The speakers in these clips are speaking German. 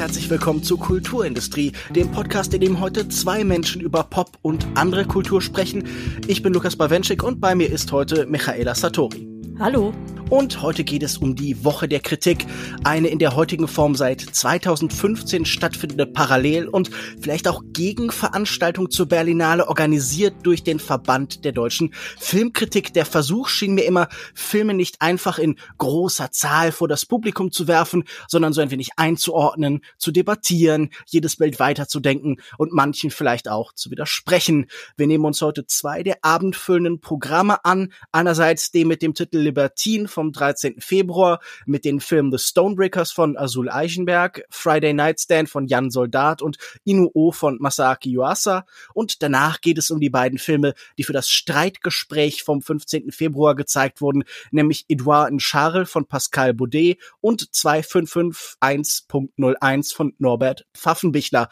herzlich willkommen zur Kulturindustrie, dem Podcast, in dem heute zwei Menschen über Pop und andere Kultur sprechen. Ich bin Lukas Bawenschik und bei mir ist heute Michaela Satori. Hallo. Und heute geht es um die Woche der Kritik, eine in der heutigen Form seit 2015 stattfindende Parallel- und vielleicht auch Gegenveranstaltung zur Berlinale, organisiert durch den Verband der deutschen Filmkritik. Der Versuch schien mir immer, Filme nicht einfach in großer Zahl vor das Publikum zu werfen, sondern so ein wenig einzuordnen, zu debattieren, jedes Bild weiterzudenken und manchen vielleicht auch zu widersprechen. Wir nehmen uns heute zwei der abendfüllenden Programme an. Einerseits den mit dem Titel Libertine vom 13. Februar mit den Filmen The Stonebreakers von Azul Eichenberg, Friday Night Stand von Jan Soldat und Inuo von Masaaki Yuasa. Und danach geht es um die beiden Filme, die für das Streitgespräch vom 15. Februar gezeigt wurden, nämlich Edouard in Charles von Pascal Baudet und 2551.01 von Norbert Pfaffenbichler.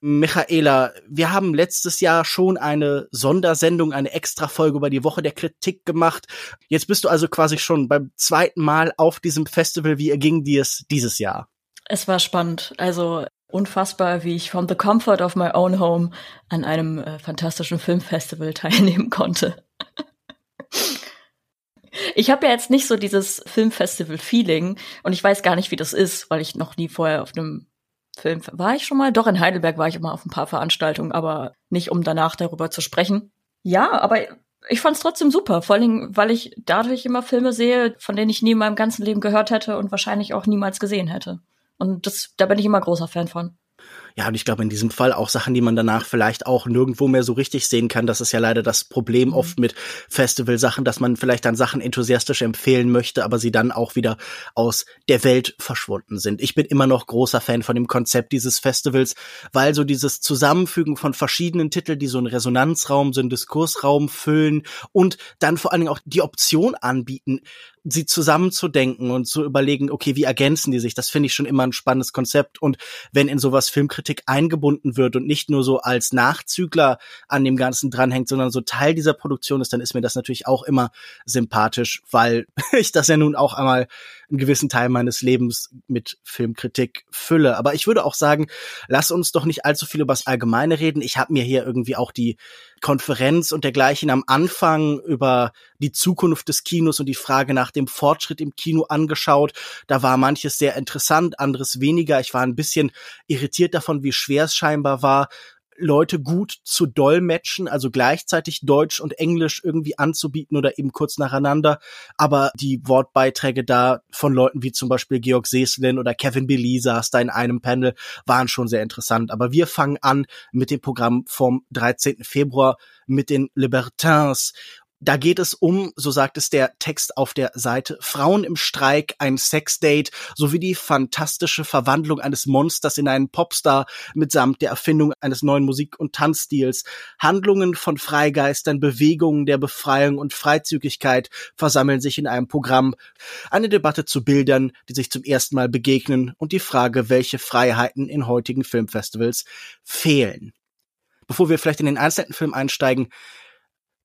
Michaela, wir haben letztes Jahr schon eine Sondersendung, eine Extra-Folge über die Woche der Kritik gemacht. Jetzt bist du also quasi schon beim zweiten Mal auf diesem Festival. Wie erging dir es dieses Jahr? Es war spannend. Also unfassbar, wie ich from the comfort of my own home an einem äh, fantastischen Filmfestival teilnehmen konnte. Ich habe ja jetzt nicht so dieses Filmfestival-Feeling und ich weiß gar nicht, wie das ist, weil ich noch nie vorher auf einem Film war ich schon mal. Doch, in Heidelberg war ich immer auf ein paar Veranstaltungen, aber nicht, um danach darüber zu sprechen. Ja, aber ich fand es trotzdem super, vor allem, weil ich dadurch immer Filme sehe, von denen ich nie in meinem ganzen Leben gehört hätte und wahrscheinlich auch niemals gesehen hätte. Und das, da bin ich immer großer Fan von. Ja, und ich glaube in diesem Fall auch Sachen, die man danach vielleicht auch nirgendwo mehr so richtig sehen kann. Das ist ja leider das Problem mhm. oft mit Festivalsachen, dass man vielleicht dann Sachen enthusiastisch empfehlen möchte, aber sie dann auch wieder aus der Welt verschwunden sind. Ich bin immer noch großer Fan von dem Konzept dieses Festivals, weil so dieses Zusammenfügen von verschiedenen Titeln, die so einen Resonanzraum, so einen Diskursraum füllen und dann vor allen Dingen auch die Option anbieten, sie zusammenzudenken und zu überlegen, okay, wie ergänzen die sich? Das finde ich schon immer ein spannendes Konzept. Und wenn in sowas Filmkritik eingebunden wird und nicht nur so als Nachzügler an dem Ganzen dranhängt, sondern so Teil dieser Produktion ist, dann ist mir das natürlich auch immer sympathisch, weil ich das ja nun auch einmal einen gewissen Teil meines Lebens mit Filmkritik fülle. Aber ich würde auch sagen, lass uns doch nicht allzu viel über das Allgemeine reden. Ich habe mir hier irgendwie auch die Konferenz und dergleichen am Anfang über die Zukunft des Kinos und die Frage nach dem Fortschritt im Kino angeschaut. Da war manches sehr interessant, anderes weniger. Ich war ein bisschen irritiert davon, wie schwer es scheinbar war, Leute gut zu dolmetschen, also gleichzeitig Deutsch und Englisch irgendwie anzubieten oder eben kurz nacheinander. Aber die Wortbeiträge da von Leuten wie zum Beispiel Georg Seslin oder Kevin Billy saß da in einem Panel, waren schon sehr interessant. Aber wir fangen an mit dem Programm vom 13. Februar mit den Libertins. Da geht es um, so sagt es der Text auf der Seite, Frauen im Streik, ein Sexdate sowie die fantastische Verwandlung eines Monsters in einen Popstar mitsamt der Erfindung eines neuen Musik- und Tanzstils. Handlungen von Freigeistern, Bewegungen der Befreiung und Freizügigkeit versammeln sich in einem Programm. Eine Debatte zu Bildern, die sich zum ersten Mal begegnen und die Frage, welche Freiheiten in heutigen Filmfestivals fehlen. Bevor wir vielleicht in den einzelnen Film einsteigen,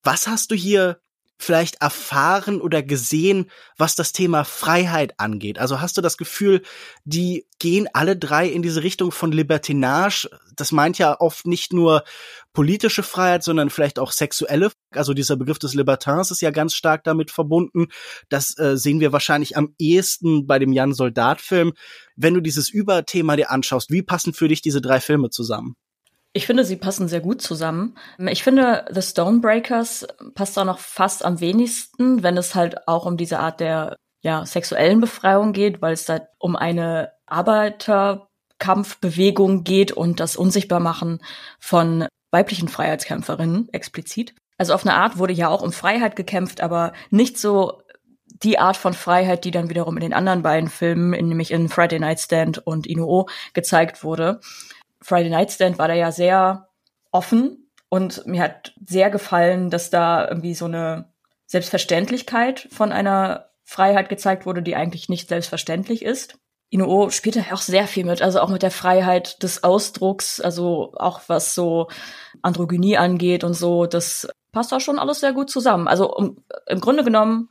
was hast du hier vielleicht erfahren oder gesehen, was das Thema Freiheit angeht? Also hast du das Gefühl, die gehen alle drei in diese Richtung von Libertinage? Das meint ja oft nicht nur politische Freiheit, sondern vielleicht auch sexuelle. Also dieser Begriff des Libertins ist ja ganz stark damit verbunden. Das äh, sehen wir wahrscheinlich am ehesten bei dem Jan Soldat Film. Wenn du dieses Überthema dir anschaust, wie passen für dich diese drei Filme zusammen? Ich finde, sie passen sehr gut zusammen. Ich finde, The Stonebreakers passt auch noch fast am wenigsten, wenn es halt auch um diese Art der ja, sexuellen Befreiung geht, weil es da um eine Arbeiterkampfbewegung geht und das Unsichtbarmachen von weiblichen Freiheitskämpferinnen explizit. Also auf eine Art wurde ja auch um Freiheit gekämpft, aber nicht so die Art von Freiheit, die dann wiederum in den anderen beiden Filmen, nämlich in Friday Night Stand und Inuo, gezeigt wurde. Friday Night Stand war da ja sehr offen und mir hat sehr gefallen, dass da irgendwie so eine Selbstverständlichkeit von einer Freiheit gezeigt wurde, die eigentlich nicht selbstverständlich ist. Inuo spielt da auch sehr viel mit, also auch mit der Freiheit des Ausdrucks, also auch was so Androgynie angeht und so, das passt da schon alles sehr gut zusammen. Also um, im Grunde genommen,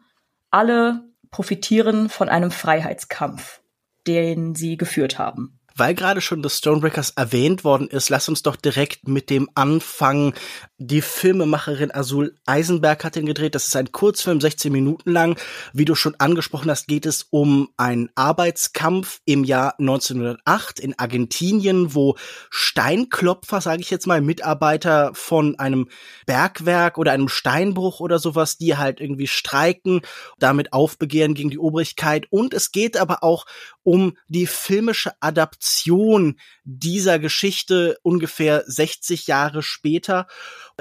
alle profitieren von einem Freiheitskampf, den sie geführt haben. Weil gerade schon das Stonebreakers erwähnt worden ist, lass uns doch direkt mit dem anfangen. Die Filmemacherin Azul Eisenberg hat den gedreht. Das ist ein Kurzfilm, 16 Minuten lang. Wie du schon angesprochen hast, geht es um einen Arbeitskampf im Jahr 1908 in Argentinien, wo Steinklopfer, sage ich jetzt mal, Mitarbeiter von einem Bergwerk oder einem Steinbruch oder sowas, die halt irgendwie streiken, damit aufbegehren gegen die Obrigkeit. Und es geht aber auch um die filmische Adaption dieser Geschichte ungefähr 60 Jahre später.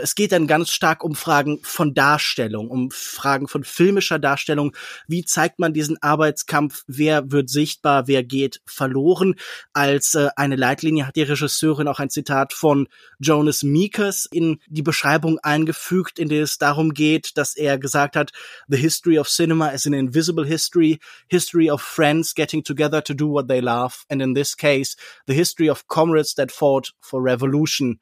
Es geht dann ganz stark um Fragen von Darstellung, um Fragen von filmischer Darstellung. Wie zeigt man diesen Arbeitskampf? Wer wird sichtbar? Wer geht verloren? Als äh, eine Leitlinie hat die Regisseurin auch ein Zitat von Jonas Meekers in die Beschreibung eingefügt, in der es darum geht, dass er gesagt hat, The history of cinema is an invisible history, history of friends getting together to do what they love, and in this case, the history of comrades that fought for revolution.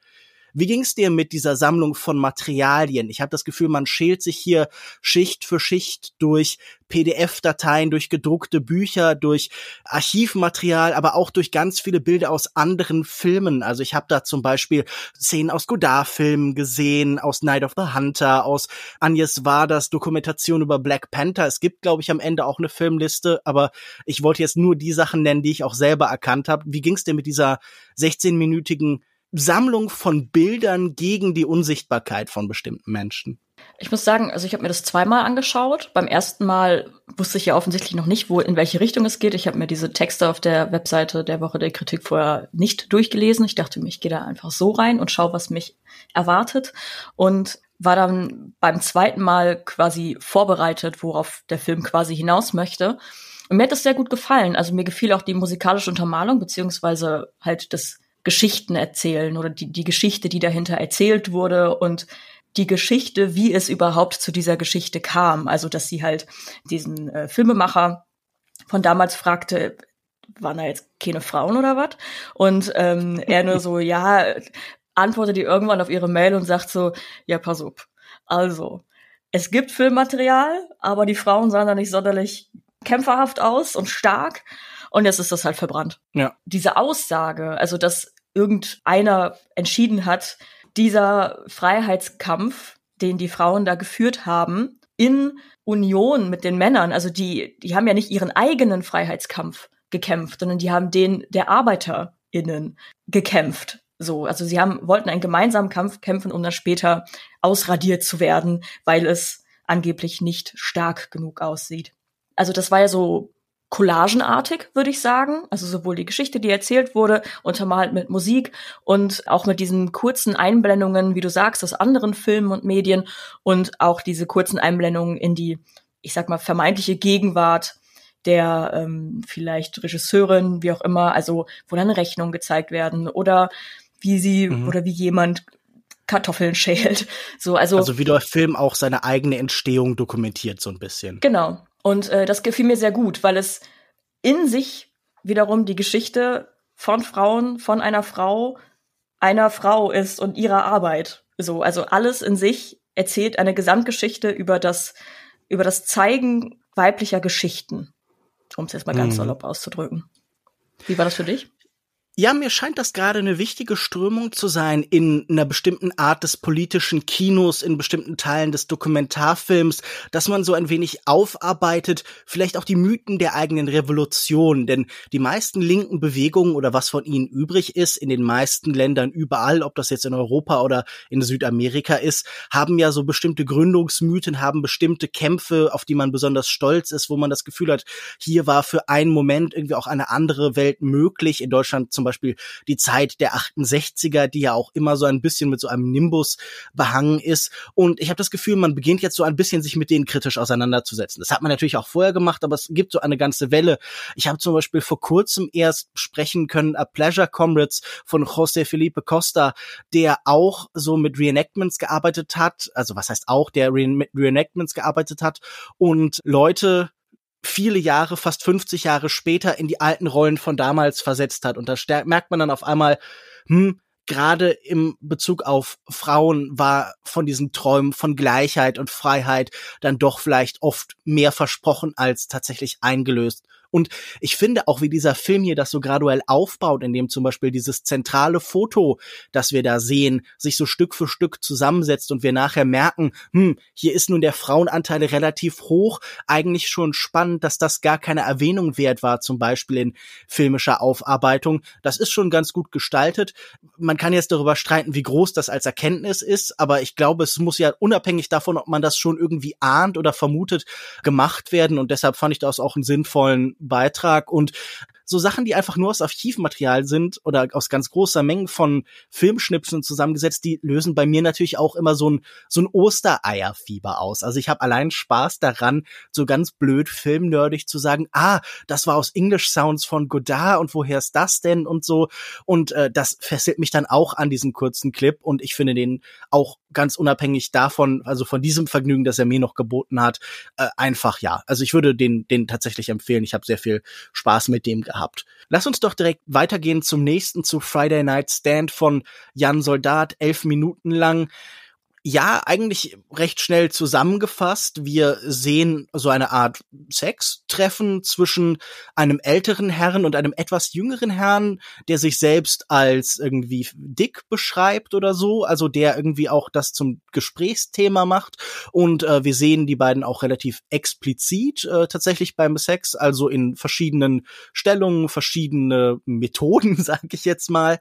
Wie ging's dir mit dieser Sammlung von Materialien? Ich habe das Gefühl, man schält sich hier Schicht für Schicht durch PDF-Dateien, durch gedruckte Bücher, durch Archivmaterial, aber auch durch ganz viele Bilder aus anderen Filmen. Also ich habe da zum Beispiel Szenen aus Godard-Filmen gesehen, aus Night of the Hunter, aus Agnes Vardas Dokumentation über Black Panther. Es gibt, glaube ich, am Ende auch eine Filmliste, aber ich wollte jetzt nur die Sachen nennen, die ich auch selber erkannt habe. Wie ging's dir mit dieser 16-minütigen Sammlung von Bildern gegen die Unsichtbarkeit von bestimmten Menschen. Ich muss sagen, also ich habe mir das zweimal angeschaut. Beim ersten Mal wusste ich ja offensichtlich noch nicht, wo in welche Richtung es geht. Ich habe mir diese Texte auf der Webseite der Woche der Kritik vorher nicht durchgelesen. Ich dachte mir, ich gehe da einfach so rein und schaue, was mich erwartet. Und war dann beim zweiten Mal quasi vorbereitet, worauf der Film quasi hinaus möchte. Und mir hat das sehr gut gefallen. Also mir gefiel auch die musikalische Untermalung, beziehungsweise halt das Geschichten erzählen oder die, die Geschichte, die dahinter erzählt wurde und die Geschichte, wie es überhaupt zu dieser Geschichte kam. Also, dass sie halt diesen äh, Filmemacher von damals fragte, waren da jetzt keine Frauen oder was? Und ähm, er nur so, ja, antwortet die irgendwann auf ihre Mail und sagt so, ja, pass auf. Also, es gibt Filmmaterial, aber die Frauen sahen da nicht sonderlich kämpferhaft aus und stark. Und jetzt ist das halt verbrannt. Ja. Diese Aussage, also dass irgendeiner entschieden hat, dieser Freiheitskampf, den die Frauen da geführt haben, in Union mit den Männern, also die, die haben ja nicht ihren eigenen Freiheitskampf gekämpft, sondern die haben den der ArbeiterInnen gekämpft. So, also sie haben, wollten einen gemeinsamen Kampf kämpfen, um dann später ausradiert zu werden, weil es angeblich nicht stark genug aussieht. Also das war ja so collagenartig, würde ich sagen. Also sowohl die Geschichte, die erzählt wurde, untermalt mit Musik und auch mit diesen kurzen Einblendungen, wie du sagst, aus anderen Filmen und Medien und auch diese kurzen Einblendungen in die, ich sag mal, vermeintliche Gegenwart der ähm, vielleicht Regisseurin, wie auch immer, also wo dann Rechnungen gezeigt werden oder wie sie mhm. oder wie jemand Kartoffeln schält. So, also, also wie der Film auch seine eigene Entstehung dokumentiert, so ein bisschen. Genau, und äh, das gefiel mir sehr gut, weil es in sich wiederum die Geschichte von Frauen, von einer Frau, einer Frau ist und ihrer Arbeit. So, also alles in sich erzählt eine Gesamtgeschichte über das, über das Zeigen weiblicher Geschichten, um es jetzt mal ganz mhm. salopp auszudrücken. Wie war das für dich? Ja, mir scheint das gerade eine wichtige Strömung zu sein in einer bestimmten Art des politischen Kinos, in bestimmten Teilen des Dokumentarfilms, dass man so ein wenig aufarbeitet, vielleicht auch die Mythen der eigenen Revolution, denn die meisten linken Bewegungen oder was von ihnen übrig ist, in den meisten Ländern überall, ob das jetzt in Europa oder in Südamerika ist, haben ja so bestimmte Gründungsmythen, haben bestimmte Kämpfe, auf die man besonders stolz ist, wo man das Gefühl hat, hier war für einen Moment irgendwie auch eine andere Welt möglich. In Deutschland zum Beispiel die Zeit der 68er, die ja auch immer so ein bisschen mit so einem Nimbus behangen ist. Und ich habe das Gefühl, man beginnt jetzt so ein bisschen sich mit denen kritisch auseinanderzusetzen. Das hat man natürlich auch vorher gemacht, aber es gibt so eine ganze Welle. Ich habe zum Beispiel vor kurzem erst sprechen können A Pleasure Comrades von José Felipe Costa, der auch so mit Reenactments gearbeitet hat. Also was heißt auch, der mit Reenactments gearbeitet hat und Leute viele Jahre, fast 50 Jahre später in die alten Rollen von damals versetzt hat. Und da merkt man dann auf einmal, hm, gerade im Bezug auf Frauen war von diesen Träumen von Gleichheit und Freiheit dann doch vielleicht oft mehr versprochen als tatsächlich eingelöst Und ich finde auch, wie dieser Film hier das so graduell aufbaut, indem zum Beispiel dieses zentrale Foto, das wir da sehen, sich so Stück für Stück zusammensetzt und wir nachher merken, hm, hier ist nun der Frauenanteil relativ hoch. Eigentlich schon spannend, dass das gar keine Erwähnung wert war, zum Beispiel in filmischer Aufarbeitung. Das ist schon ganz gut gestaltet. Man kann jetzt darüber streiten, wie groß das als Erkenntnis ist, aber ich glaube, es muss ja unabhängig davon, ob man das schon irgendwie ahnt oder vermutet, gemacht werden. Und deshalb fand ich das auch einen sinnvollen Beitrag. Und so Sachen, die einfach nur aus Archivmaterial sind oder aus ganz großer Menge von Filmschnipseln zusammengesetzt, die lösen bei mir natürlich auch immer so ein, so ein Ostereierfieber aus. Also ich habe allein Spaß daran, so ganz blöd filmnerdig zu sagen, ah, das war aus English Sounds von Godard und woher ist das denn und so. Und äh, das fesselt mich dann auch an diesen kurzen Clip und ich finde den auch ganz unabhängig davon, also von diesem Vergnügen, das er mir noch geboten hat, äh, einfach ja. Also ich würde den, den tatsächlich empfehlen. Ich habe sehr viel Spaß mit dem gehabt. Lass uns doch direkt weitergehen zum nächsten, zu Friday Night Stand von Jan Soldat, elf Minuten lang ja, eigentlich recht schnell zusammengefasst. Wir sehen so eine Art Sextreffen zwischen einem älteren Herrn und einem etwas jüngeren Herrn, der sich selbst als irgendwie dick beschreibt oder so, also der irgendwie auch das zum Gesprächsthema macht. Und äh, wir sehen die beiden auch relativ explizit äh, tatsächlich beim Sex, also in verschiedenen Stellungen, verschiedene Methoden, sage ich jetzt mal.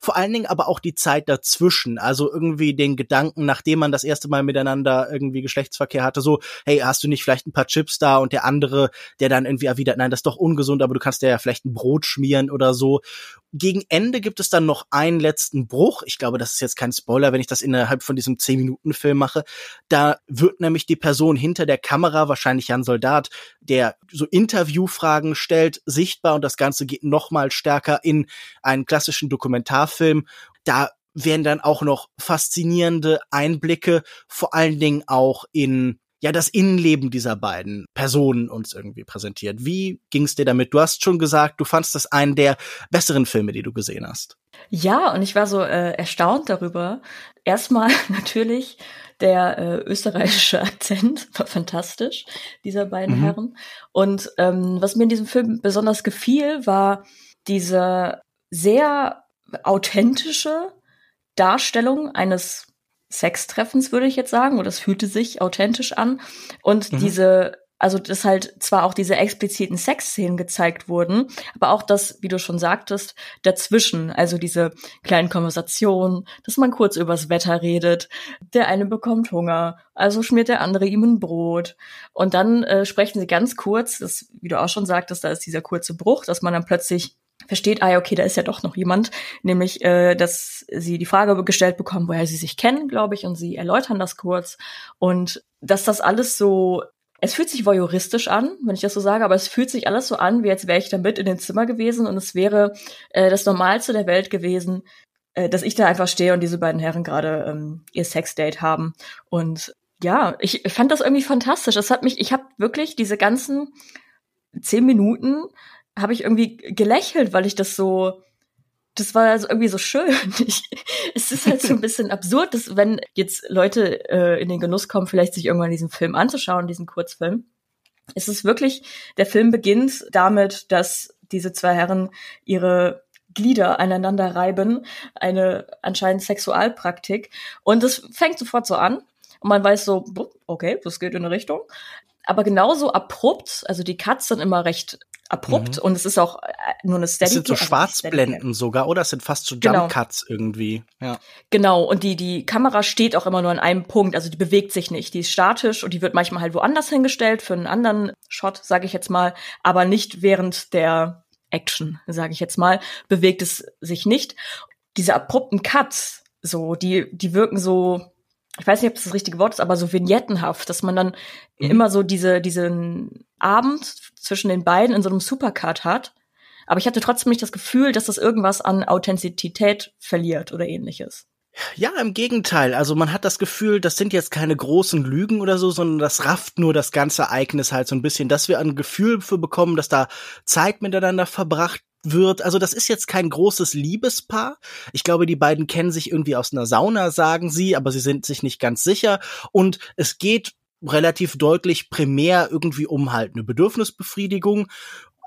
Vor allen Dingen aber auch die Zeit dazwischen, also irgendwie den Gedanken nach nachdem man das erste Mal miteinander irgendwie Geschlechtsverkehr hatte, so, hey, hast du nicht vielleicht ein paar Chips da und der andere, der dann irgendwie erwidert, nein, das ist doch ungesund, aber du kannst ja vielleicht ein Brot schmieren oder so. Gegen Ende gibt es dann noch einen letzten Bruch. Ich glaube, das ist jetzt kein Spoiler, wenn ich das innerhalb von diesem 10-Minuten-Film mache. Da wird nämlich die Person hinter der Kamera, wahrscheinlich ein Soldat, der so Interviewfragen stellt, sichtbar und das Ganze geht noch stärker in einen klassischen Dokumentarfilm. Da werden dann auch noch faszinierende Einblicke, vor allen Dingen auch in ja das Innenleben dieser beiden Personen uns irgendwie präsentiert. Wie ging's dir damit? Du hast schon gesagt, du fandst das einen der besseren Filme, die du gesehen hast. Ja, und ich war so äh, erstaunt darüber. Erstmal natürlich der äh, österreichische Akzent war fantastisch dieser beiden mhm. Herren. Und ähm, was mir in diesem Film besonders gefiel, war diese sehr authentische Darstellung eines Sextreffens, würde ich jetzt sagen, oder es fühlte sich authentisch an. Und mhm. diese, also dass halt zwar auch diese expliziten Sexszenen gezeigt wurden, aber auch das, wie du schon sagtest, dazwischen, also diese kleinen Konversationen, dass man kurz übers Wetter redet, der eine bekommt Hunger, also schmiert der andere ihm ein Brot. Und dann äh, sprechen sie ganz kurz, das, wie du auch schon sagtest, da ist dieser kurze Bruch, dass man dann plötzlich versteht, ah, okay, da ist ja doch noch jemand, nämlich, äh, dass sie die Frage gestellt bekommen, woher sie sich kennen, glaube ich, und sie erläutern das kurz und dass das alles so es fühlt sich voyeuristisch an, wenn ich das so sage, aber es fühlt sich alles so an, wie als wäre ich da mit in den Zimmer gewesen und es wäre äh, das Normalste der Welt gewesen, äh, dass ich da einfach stehe und diese beiden Herren gerade ähm, ihr Sexdate haben. Und ja, ich fand das irgendwie fantastisch. Es hat mich, ich habe wirklich diese ganzen zehn Minuten habe ich irgendwie gelächelt, weil ich das so, das war also irgendwie so schön. Ich, es ist halt so ein bisschen absurd, dass wenn jetzt Leute äh, in den Genuss kommen, vielleicht sich irgendwann diesen Film anzuschauen, diesen Kurzfilm, es ist wirklich, der Film beginnt damit, dass diese zwei Herren ihre Glieder aneinander reiben, eine anscheinend Sexualpraktik. Und es fängt sofort so an. Und man weiß so, okay, das geht in eine Richtung. Aber genauso abrupt, also die Cuts sind immer recht abrupt mhm. und es ist auch äh, nur eine Steady. Es sind so also Schwarzblenden sogar, oder? Es sind fast so. Jump Cuts genau. irgendwie. Ja. Genau. Und die, die Kamera steht auch immer nur an einem Punkt. Also die bewegt sich nicht. Die ist statisch und die wird manchmal halt woanders hingestellt für einen anderen Shot, sage ich jetzt mal. Aber nicht während der Action, sage ich jetzt mal, bewegt es sich nicht. Diese abrupten Cuts, so, die, die wirken so, ich weiß nicht, ob das das richtige Wort ist, aber so vignettenhaft, dass man dann mhm. immer so diese, diesen Abend zwischen den beiden in so einem Supercut hat. Aber ich hatte trotzdem nicht das Gefühl, dass das irgendwas an Authentizität verliert oder ähnliches. Ja, im Gegenteil. Also man hat das Gefühl, das sind jetzt keine großen Lügen oder so, sondern das rafft nur das ganze Ereignis halt so ein bisschen, dass wir ein Gefühl für bekommen, dass da Zeit miteinander verbracht wird, also das ist jetzt kein großes Liebespaar. Ich glaube, die beiden kennen sich irgendwie aus einer Sauna, sagen sie, aber sie sind sich nicht ganz sicher. Und es geht relativ deutlich primär irgendwie um halt eine Bedürfnisbefriedigung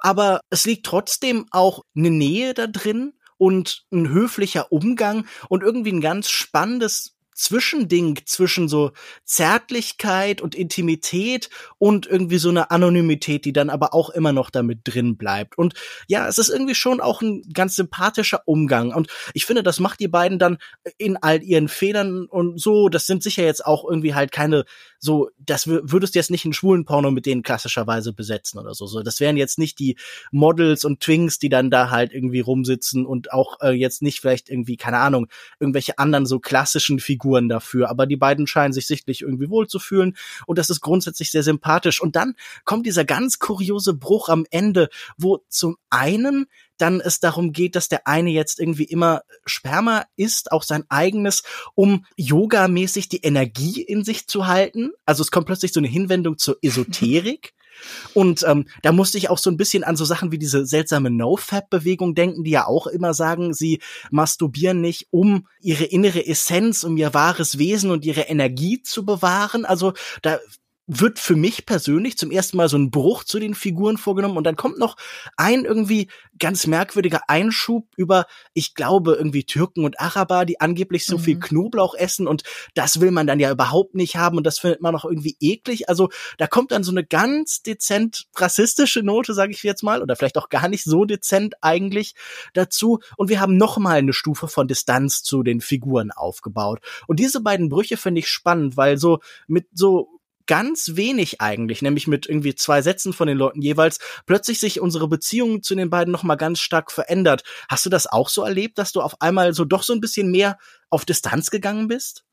aber es liegt trotzdem auch eine Nähe da drin und ein höflicher Umgang und irgendwie ein ganz spannendes Zwischending zwischen so Zärtlichkeit und Intimität und irgendwie so eine Anonymität, die dann aber auch immer noch damit drin bleibt. Und ja, es ist irgendwie schon auch ein ganz sympathischer Umgang. Und ich finde, das macht die beiden dann in all ihren Fehlern und so. Das sind sicher jetzt auch irgendwie halt keine so, das würdest du jetzt nicht einen schwulen Porno mit denen klassischerweise besetzen oder so. So, das wären jetzt nicht die Models und Twinks, die dann da halt irgendwie rumsitzen und auch äh, jetzt nicht vielleicht irgendwie, keine Ahnung, irgendwelche anderen so klassischen Figuren dafür. Aber die beiden scheinen sich sichtlich irgendwie wohlzufühlen und das ist grundsätzlich sehr sympathisch. Und dann kommt dieser ganz kuriose Bruch am Ende, wo zum einen dann es darum geht, dass der eine jetzt irgendwie immer Sperma isst, auch sein eigenes, um yogamäßig die Energie in sich zu halten. Also es kommt plötzlich so eine Hinwendung zur Esoterik. Und ähm, da musste ich auch so ein bisschen an so Sachen wie diese seltsame No-Fab-Bewegung denken, die ja auch immer sagen, sie masturbieren nicht, um ihre innere Essenz, um ihr wahres Wesen und ihre Energie zu bewahren. Also da wird für mich persönlich zum ersten Mal so ein Bruch zu den Figuren vorgenommen und dann kommt noch ein irgendwie ganz merkwürdiger Einschub über, ich glaube, irgendwie Türken und Araber, die angeblich so mhm. viel Knoblauch essen und das will man dann ja überhaupt nicht haben und das findet man auch irgendwie eklig. Also da kommt dann so eine ganz dezent rassistische Note, sage ich jetzt mal, oder vielleicht auch gar nicht so dezent eigentlich dazu und wir haben noch mal eine Stufe von Distanz zu den Figuren aufgebaut. Und diese beiden Brüche finde ich spannend, weil so mit so ganz wenig eigentlich, nämlich mit irgendwie zwei Sätzen von den Leuten jeweils, plötzlich sich unsere Beziehung zu den beiden nochmal ganz stark verändert. Hast du das auch so erlebt, dass du auf einmal so doch so ein bisschen mehr auf Distanz gegangen bist?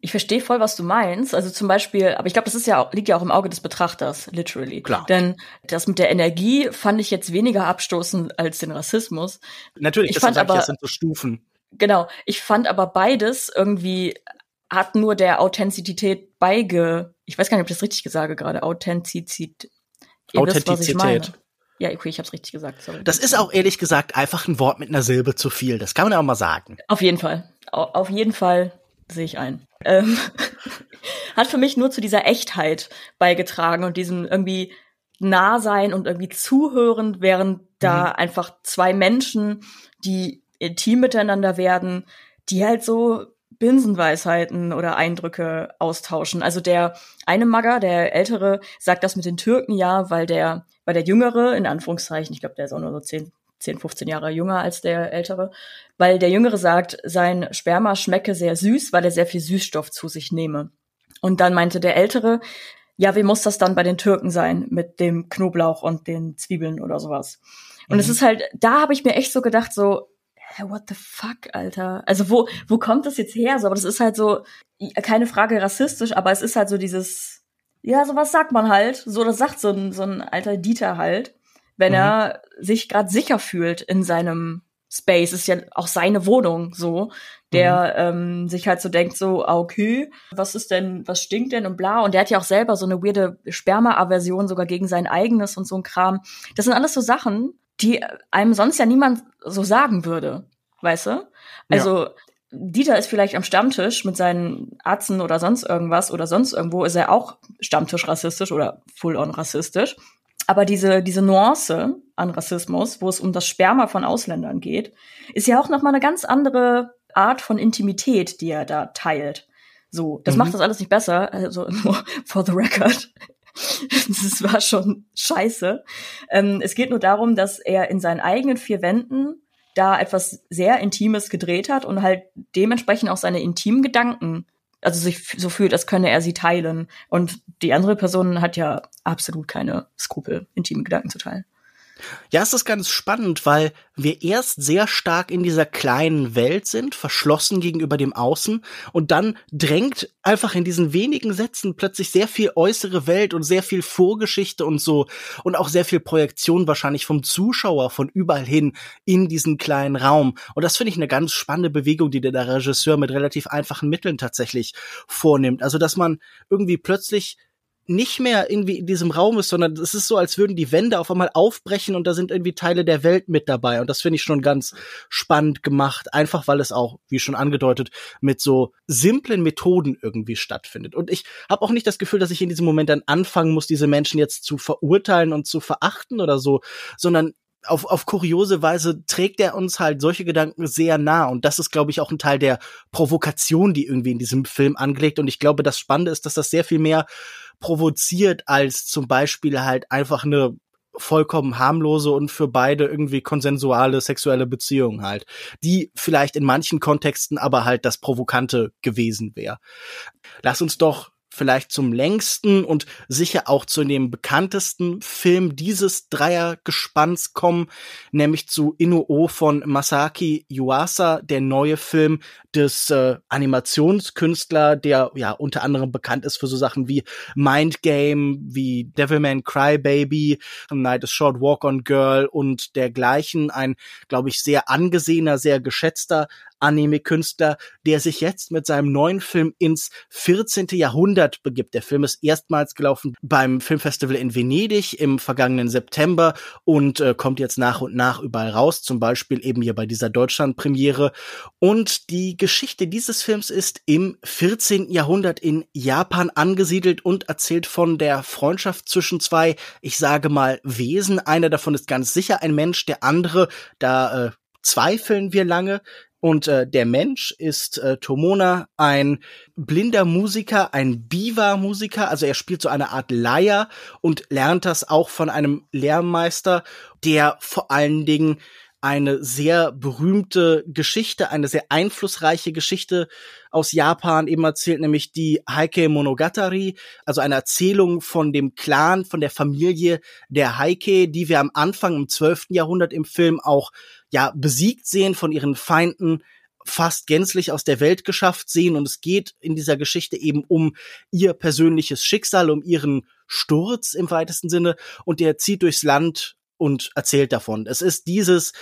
Ich verstehe voll, was du meinst. Also zum Beispiel, aber ich glaube, das ist ja liegt ja auch im Auge des Betrachters, literally. Klar. Denn das mit der Energie fand ich jetzt weniger abstoßend als den Rassismus. Natürlich, ich fand aber, das sind so Stufen. Genau. Ich fand aber beides irgendwie hat nur der Authentizität beige, ich weiß gar nicht, ob ich das richtig gesagt gerade, Authentizität. Authentizität. Wisst, ja, okay, ich habe richtig gesagt. Sorry. Das ist auch ehrlich gesagt einfach ein Wort mit einer Silbe zu viel. Das kann man ja auch mal sagen. Auf jeden Fall. Auf jeden Fall sehe ich ein. Ähm, hat für mich nur zu dieser Echtheit beigetragen und diesem irgendwie nah sein und irgendwie zuhören, während da mhm. einfach zwei Menschen, die intim miteinander werden, die halt so Binsenweisheiten oder Eindrücke austauschen. Also der eine Magger, der ältere, sagt das mit den Türken ja, weil der, weil der jüngere, in Anführungszeichen, ich glaube, der ist auch nur so 10, 10, 15 Jahre jünger als der ältere, weil der jüngere sagt, sein Sperma schmecke sehr süß, weil er sehr viel Süßstoff zu sich nehme. Und dann meinte der ältere, ja, wie muss das dann bei den Türken sein mit dem Knoblauch und den Zwiebeln oder sowas? Und mhm. es ist halt, da habe ich mir echt so gedacht, so, what the fuck, Alter? Also wo, wo kommt das jetzt her? So, aber das ist halt so, keine Frage rassistisch, aber es ist halt so dieses, ja, sowas sagt man halt. So, das sagt so ein, so ein alter Dieter halt, wenn mhm. er sich gerade sicher fühlt in seinem Space. Ist ja auch seine Wohnung so, der mhm. ähm, sich halt so denkt, so, ah, okay, was ist denn, was stinkt denn und bla. Und der hat ja auch selber so eine weirde Sperma-Aversion sogar gegen sein eigenes und so ein Kram. Das sind alles so Sachen, die einem sonst ja niemand so sagen würde, weißt du? Also ja. Dieter ist vielleicht am Stammtisch mit seinen Arzten oder sonst irgendwas oder sonst irgendwo ist er auch Stammtisch rassistisch oder full-on rassistisch. Aber diese, diese Nuance an Rassismus, wo es um das Sperma von Ausländern geht, ist ja auch nochmal eine ganz andere Art von Intimität, die er da teilt. So, das mhm. macht das alles nicht besser, also for the record. das war schon scheiße. Ähm, es geht nur darum, dass er in seinen eigenen vier Wänden da etwas sehr Intimes gedreht hat und halt dementsprechend auch seine intimen Gedanken, also sich so fühlt, als könne er sie teilen. Und die andere Person hat ja absolut keine Skrupel, intime Gedanken zu teilen. Ja, es ist ganz spannend, weil wir erst sehr stark in dieser kleinen Welt sind, verschlossen gegenüber dem Außen, und dann drängt einfach in diesen wenigen Sätzen plötzlich sehr viel äußere Welt und sehr viel Vorgeschichte und so und auch sehr viel Projektion wahrscheinlich vom Zuschauer von überall hin in diesen kleinen Raum. Und das finde ich eine ganz spannende Bewegung, die der Regisseur mit relativ einfachen Mitteln tatsächlich vornimmt. Also, dass man irgendwie plötzlich nicht mehr irgendwie in diesem Raum ist, sondern es ist so, als würden die Wände auf einmal aufbrechen und da sind irgendwie Teile der Welt mit dabei. Und das finde ich schon ganz spannend gemacht, einfach weil es auch, wie schon angedeutet, mit so simplen Methoden irgendwie stattfindet. Und ich habe auch nicht das Gefühl, dass ich in diesem Moment dann anfangen muss, diese Menschen jetzt zu verurteilen und zu verachten oder so, sondern auf, auf kuriose Weise trägt er uns halt solche Gedanken sehr nah. Und das ist, glaube ich, auch ein Teil der Provokation, die irgendwie in diesem Film angelegt. Und ich glaube, das Spannende ist, dass das sehr viel mehr provoziert als zum Beispiel halt einfach eine vollkommen harmlose und für beide irgendwie konsensuale sexuelle Beziehung halt, die vielleicht in manchen Kontexten aber halt das Provokante gewesen wäre. Lass uns doch vielleicht zum längsten und sicher auch zu dem bekanntesten Film dieses Dreiergespanns kommen, nämlich zu Inuo von Masaki Yuasa, der neue Film des äh, Animationskünstler, der ja unter anderem bekannt ist für so Sachen wie Mind Game, wie Devilman Crybaby, Night is Short Walk on Girl und dergleichen. Ein, glaube ich, sehr angesehener, sehr geschätzter Anime-Künstler, der sich jetzt mit seinem neuen Film ins 14. Jahrhundert begibt. Der Film ist erstmals gelaufen beim Filmfestival in Venedig im vergangenen September und äh, kommt jetzt nach und nach überall raus, zum Beispiel eben hier bei dieser Deutschland-Premiere. Und die Geschichte dieses Films ist im 14. Jahrhundert in Japan angesiedelt und erzählt von der Freundschaft zwischen zwei, ich sage mal, Wesen. Einer davon ist ganz sicher ein Mensch, der andere, da äh, zweifeln wir lange, und äh, der Mensch ist äh, Tomona ein blinder Musiker, ein Biwa-Musiker, also er spielt so eine Art Leier und lernt das auch von einem Lehrmeister, der vor allen Dingen eine sehr berühmte Geschichte, eine sehr einflussreiche Geschichte aus Japan eben erzählt, nämlich die Heike Monogatari, also eine Erzählung von dem Clan, von der Familie der Heike, die wir am Anfang im 12. Jahrhundert im Film auch ja besiegt sehen, von ihren Feinden fast gänzlich aus der Welt geschafft sehen. Und es geht in dieser Geschichte eben um ihr persönliches Schicksal, um ihren Sturz im weitesten Sinne. Und der zieht durchs Land und erzählt davon. Es ist dieses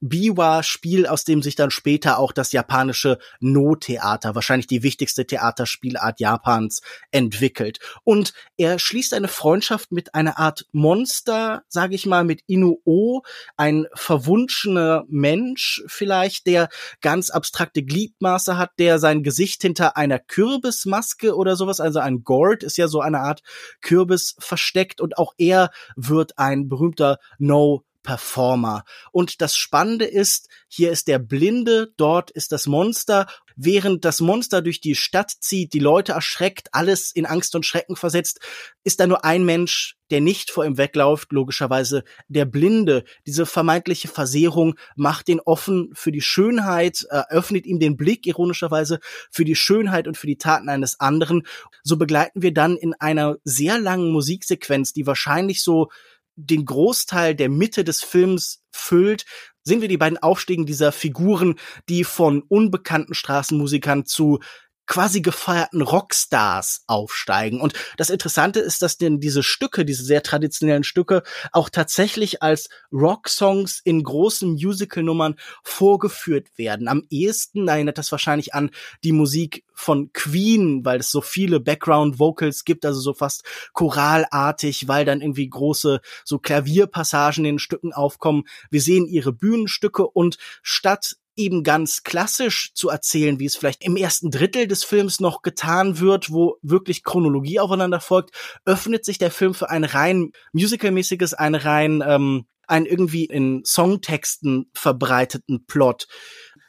Biwa-Spiel, aus dem sich dann später auch das japanische No-Theater, wahrscheinlich die wichtigste Theaterspielart Japans, entwickelt. Und er schließt eine Freundschaft mit einer Art Monster, sage ich mal, mit Inuo, ein verwunschener Mensch vielleicht, der ganz abstrakte Gliedmaße hat, der sein Gesicht hinter einer Kürbismaske oder sowas, also ein Gourd ist ja so eine Art Kürbis versteckt und auch er wird ein berühmter No Performer. Und das Spannende ist, hier ist der Blinde, dort ist das Monster. Während das Monster durch die Stadt zieht, die Leute erschreckt, alles in Angst und Schrecken versetzt, ist da nur ein Mensch, der nicht vor ihm wegläuft, logischerweise der Blinde. Diese vermeintliche Versehrung macht ihn offen für die Schönheit, eröffnet ihm den Blick, ironischerweise, für die Schönheit und für die Taten eines anderen. So begleiten wir dann in einer sehr langen Musiksequenz, die wahrscheinlich so den Großteil der Mitte des Films füllt, sehen wir die beiden Aufstiegen dieser Figuren, die von unbekannten Straßenmusikern zu quasi gefeierten Rockstars aufsteigen. Und das Interessante ist, dass denn diese Stücke, diese sehr traditionellen Stücke, auch tatsächlich als Rocksongs in großen Musical-Nummern vorgeführt werden. Am ehesten erinnert das wahrscheinlich an die Musik von Queen, weil es so viele Background-Vocals gibt, also so fast choralartig, weil dann irgendwie große so Klavierpassagen in den Stücken aufkommen. Wir sehen ihre Bühnenstücke und statt eben ganz klassisch zu erzählen, wie es vielleicht im ersten Drittel des Films noch getan wird, wo wirklich Chronologie aufeinander folgt, öffnet sich der Film für ein rein musicalmäßiges, ein rein ähm, ein irgendwie in Songtexten verbreiteten Plot.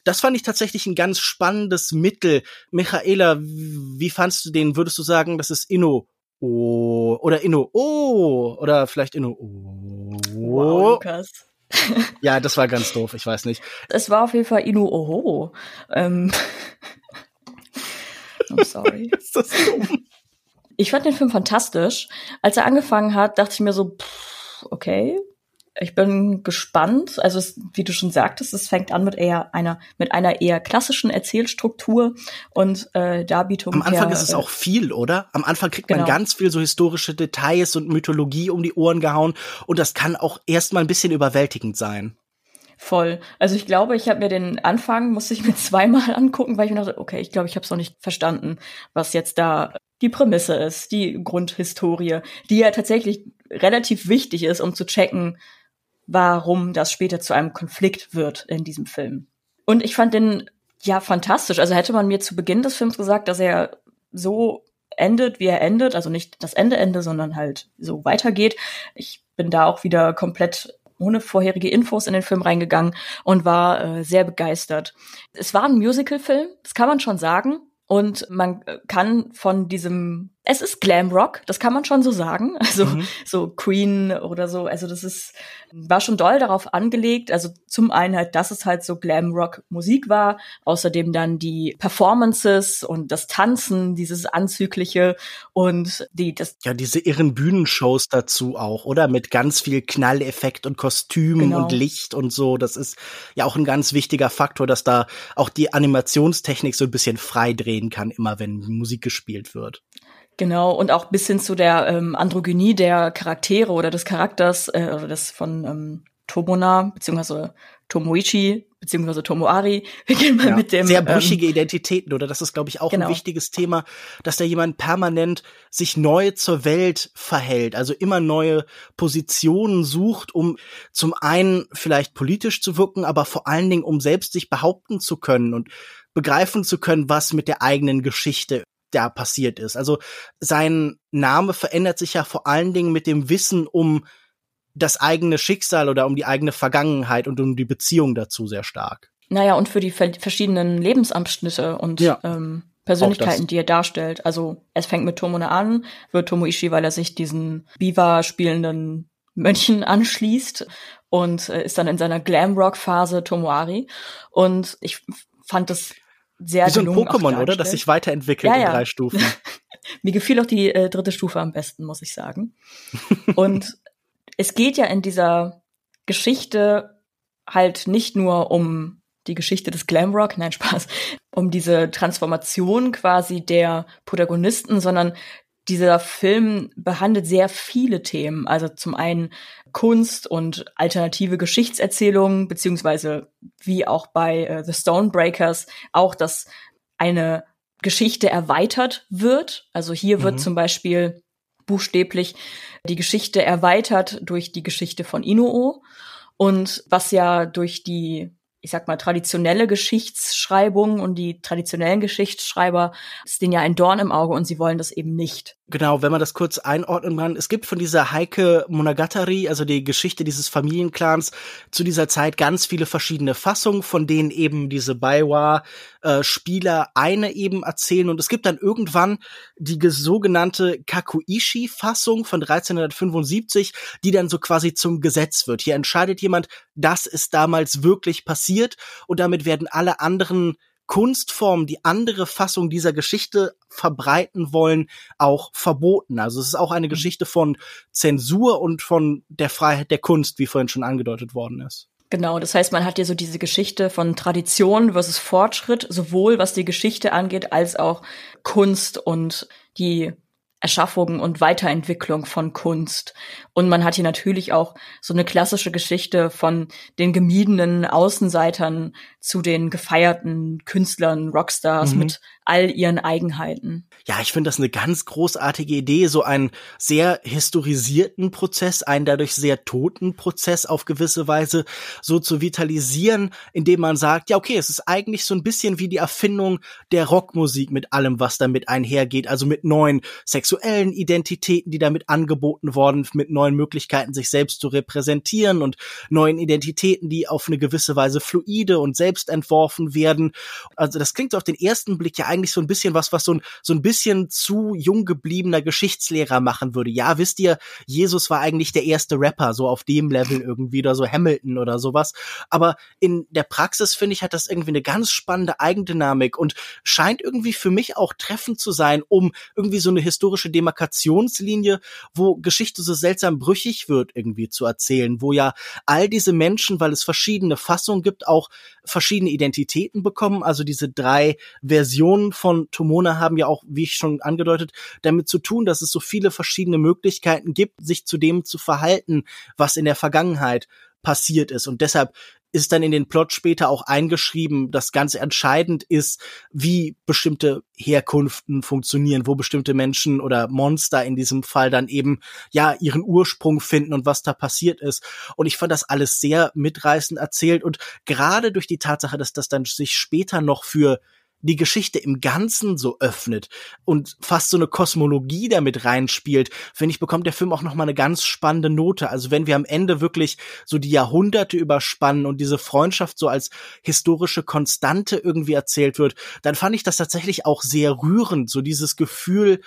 Das fand ich tatsächlich ein ganz spannendes Mittel. Michaela, wie fandst du den? Würdest du sagen, das ist Inno Oh oder Inno Oh oder vielleicht Inno Oh? Wow, Lukas ja, das war ganz doof, ich weiß nicht. Es war auf jeden Fall Inu Oho. Ähm. I'm sorry. Ist das dumm? Ich fand den Film fantastisch. Als er angefangen hat, dachte ich mir so, pff, okay, ich bin gespannt. Also es, wie du schon sagtest, es fängt an mit eher einer mit einer eher klassischen Erzählstruktur und äh, Darbietung. Am Anfang der, ist es auch viel, oder? Am Anfang kriegt genau. man ganz viel so historische Details und Mythologie um die Ohren gehauen und das kann auch erstmal ein bisschen überwältigend sein. Voll. Also ich glaube, ich habe mir den Anfang musste ich mir zweimal angucken, weil ich mir dachte, okay, ich glaube, ich habe es noch nicht verstanden, was jetzt da die Prämisse ist, die Grundhistorie, die ja tatsächlich relativ wichtig ist, um zu checken, warum das später zu einem Konflikt wird in diesem Film. Und ich fand den ja fantastisch. Also hätte man mir zu Beginn des Films gesagt, dass er so endet, wie er endet, also nicht das Ende Ende, sondern halt so weitergeht. Ich bin da auch wieder komplett ohne vorherige Infos in den Film reingegangen und war äh, sehr begeistert. Es war ein Musical-Film, das kann man schon sagen. Und man kann von diesem, es ist Glam Rock, das kann man schon so sagen. Also mhm. so Queen oder so. Also das ist, war schon doll darauf angelegt. Also zum einen halt, dass es halt so Glam Rock Musik war. Außerdem dann die Performances und das Tanzen, dieses Anzügliche und die, das. Ja, diese irren Bühnenshows dazu auch, oder? Mit ganz viel Knalleffekt und Kostümen genau. und Licht und so. Das ist ja auch ein ganz wichtiger Faktor, dass da auch die Animationstechnik so ein bisschen frei drehen kann, immer wenn Musik gespielt wird. Genau, und auch bis hin zu der ähm, Androgynie der Charaktere oder des Charakters, äh, oder des von ähm, Tomona, beziehungsweise Tomoichi, beziehungsweise Tomoari. Wir gehen mal ja, mit dem. Sehr ähm, brüchige ähm, Identitäten, oder? Das ist, glaube ich, auch genau. ein wichtiges Thema, dass da jemand permanent sich neu zur Welt verhält, also immer neue Positionen sucht, um zum einen vielleicht politisch zu wirken, aber vor allen Dingen, um selbst sich behaupten zu können und begreifen zu können, was mit der eigenen Geschichte da passiert ist. Also sein Name verändert sich ja vor allen Dingen mit dem Wissen um das eigene Schicksal oder um die eigene Vergangenheit und um die Beziehung dazu sehr stark. Naja, und für die verschiedenen Lebensabschnitte und ja, ähm, Persönlichkeiten, die er darstellt. Also es fängt mit Tomone an, wird Tomoishi, weil er sich diesen Biwa spielenden Mönchen anschließt und äh, ist dann in seiner Glamrock-Phase Tomoari. Und ich fand das sehr Wie so ein Pokémon, oder? Das sich weiterentwickelt ja, ja. in drei Stufen. Mir gefiel auch die äh, dritte Stufe am besten, muss ich sagen. Und es geht ja in dieser Geschichte halt nicht nur um die Geschichte des Glamrock, nein, Spaß, um diese Transformation quasi der Protagonisten, sondern dieser Film behandelt sehr viele Themen. Also zum einen Kunst und alternative Geschichtserzählungen, beziehungsweise wie auch bei äh, The Stonebreakers auch, dass eine Geschichte erweitert wird. Also hier wird mhm. zum Beispiel buchstäblich die Geschichte erweitert durch die Geschichte von Inuo. Und was ja durch die ich sag mal, traditionelle Geschichtsschreibung und die traditionellen Geschichtsschreiber ist denen ja ein Dorn im Auge und sie wollen das eben nicht. Genau, wenn man das kurz einordnen kann. Es gibt von dieser Heike Monogatari, also die Geschichte dieses Familienclans, zu dieser Zeit ganz viele verschiedene Fassungen, von denen eben diese Baiwa-Spieler eine eben erzählen. Und es gibt dann irgendwann die sogenannte Kakuishi-Fassung von 1375, die dann so quasi zum Gesetz wird. Hier entscheidet jemand, das ist damals wirklich passiert und damit werden alle anderen Kunstformen, die andere Fassung dieser Geschichte verbreiten wollen, auch verboten. Also es ist auch eine mhm. Geschichte von Zensur und von der Freiheit der Kunst, wie vorhin schon angedeutet worden ist. Genau, das heißt, man hat ja so diese Geschichte von Tradition versus Fortschritt, sowohl was die Geschichte angeht, als auch Kunst und die Erschaffung und Weiterentwicklung von Kunst. Und man hat hier natürlich auch so eine klassische Geschichte von den gemiedenen Außenseitern zu den gefeierten Künstlern, Rockstars mhm. mit all ihren Eigenheiten. Ja, ich finde das eine ganz großartige Idee, so einen sehr historisierten Prozess, einen dadurch sehr toten Prozess auf gewisse Weise so zu vitalisieren, indem man sagt, ja, okay, es ist eigentlich so ein bisschen wie die Erfindung der Rockmusik mit allem, was damit einhergeht, also mit neuen sexuellen Identitäten, die damit angeboten worden, mit neuen Möglichkeiten, sich selbst zu repräsentieren und neuen Identitäten, die auf eine gewisse Weise fluide und selbst entworfen werden. Also das klingt auf den ersten Blick ja eigentlich so ein bisschen was, was so ein, so ein bisschen zu jung gebliebener Geschichtslehrer machen würde. Ja, wisst ihr, Jesus war eigentlich der erste Rapper, so auf dem Level irgendwie oder so Hamilton oder sowas. Aber in der Praxis finde ich, hat das irgendwie eine ganz spannende Eigendynamik und scheint irgendwie für mich auch treffend zu sein, um irgendwie so eine historische Demarkationslinie, wo Geschichte so seltsam brüchig wird, irgendwie zu erzählen, wo ja all diese Menschen, weil es verschiedene Fassungen gibt, auch verschiedene Identitäten bekommen. Also diese drei Versionen Versionen von Tomona haben ja auch, wie ich schon angedeutet, damit zu tun, dass es so viele verschiedene Möglichkeiten gibt, sich zu dem zu verhalten, was in der Vergangenheit passiert ist. Und deshalb ist dann in den Plot später auch eingeschrieben, dass ganz entscheidend ist, wie bestimmte Herkunften funktionieren, wo bestimmte Menschen oder Monster in diesem Fall dann eben ja ihren Ursprung finden und was da passiert ist. Und ich fand das alles sehr mitreißend erzählt und gerade durch die Tatsache, dass das dann sich später noch für die Geschichte im Ganzen so öffnet und fast so eine Kosmologie damit reinspielt, finde ich, bekommt der Film auch nochmal eine ganz spannende Note. Also wenn wir am Ende wirklich so die Jahrhunderte überspannen und diese Freundschaft so als historische Konstante irgendwie erzählt wird, dann fand ich das tatsächlich auch sehr rührend, so dieses Gefühl,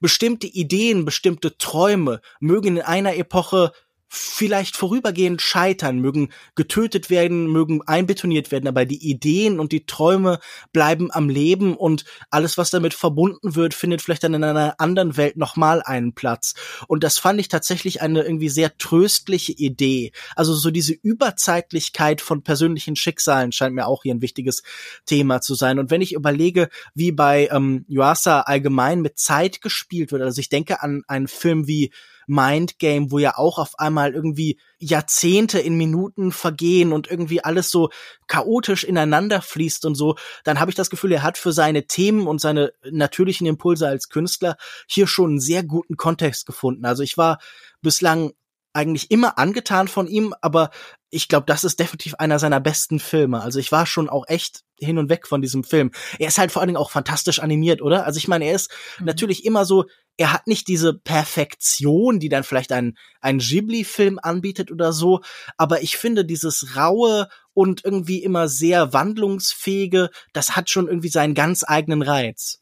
bestimmte Ideen, bestimmte Träume mögen in einer Epoche vielleicht vorübergehend scheitern, mögen getötet werden, mögen einbetoniert werden, aber die Ideen und die Träume bleiben am Leben und alles, was damit verbunden wird, findet vielleicht dann in einer anderen Welt nochmal einen Platz. Und das fand ich tatsächlich eine irgendwie sehr tröstliche Idee. Also so diese Überzeitlichkeit von persönlichen Schicksalen scheint mir auch hier ein wichtiges Thema zu sein. Und wenn ich überlege, wie bei ähm, Yuasa allgemein mit Zeit gespielt wird, also ich denke an einen Film wie Mindgame, wo ja auch auf einmal irgendwie Jahrzehnte in Minuten vergehen und irgendwie alles so chaotisch ineinander fließt und so, dann habe ich das Gefühl, er hat für seine Themen und seine natürlichen Impulse als Künstler hier schon einen sehr guten Kontext gefunden. Also ich war bislang eigentlich immer angetan von ihm, aber ich glaube, das ist definitiv einer seiner besten Filme. Also ich war schon auch echt hin und weg von diesem Film. Er ist halt vor allen Dingen auch fantastisch animiert, oder? Also ich meine, er ist mhm. natürlich immer so, er hat nicht diese Perfektion, die dann vielleicht ein, ein Ghibli-Film anbietet oder so, aber ich finde dieses raue und irgendwie immer sehr wandlungsfähige, das hat schon irgendwie seinen ganz eigenen Reiz.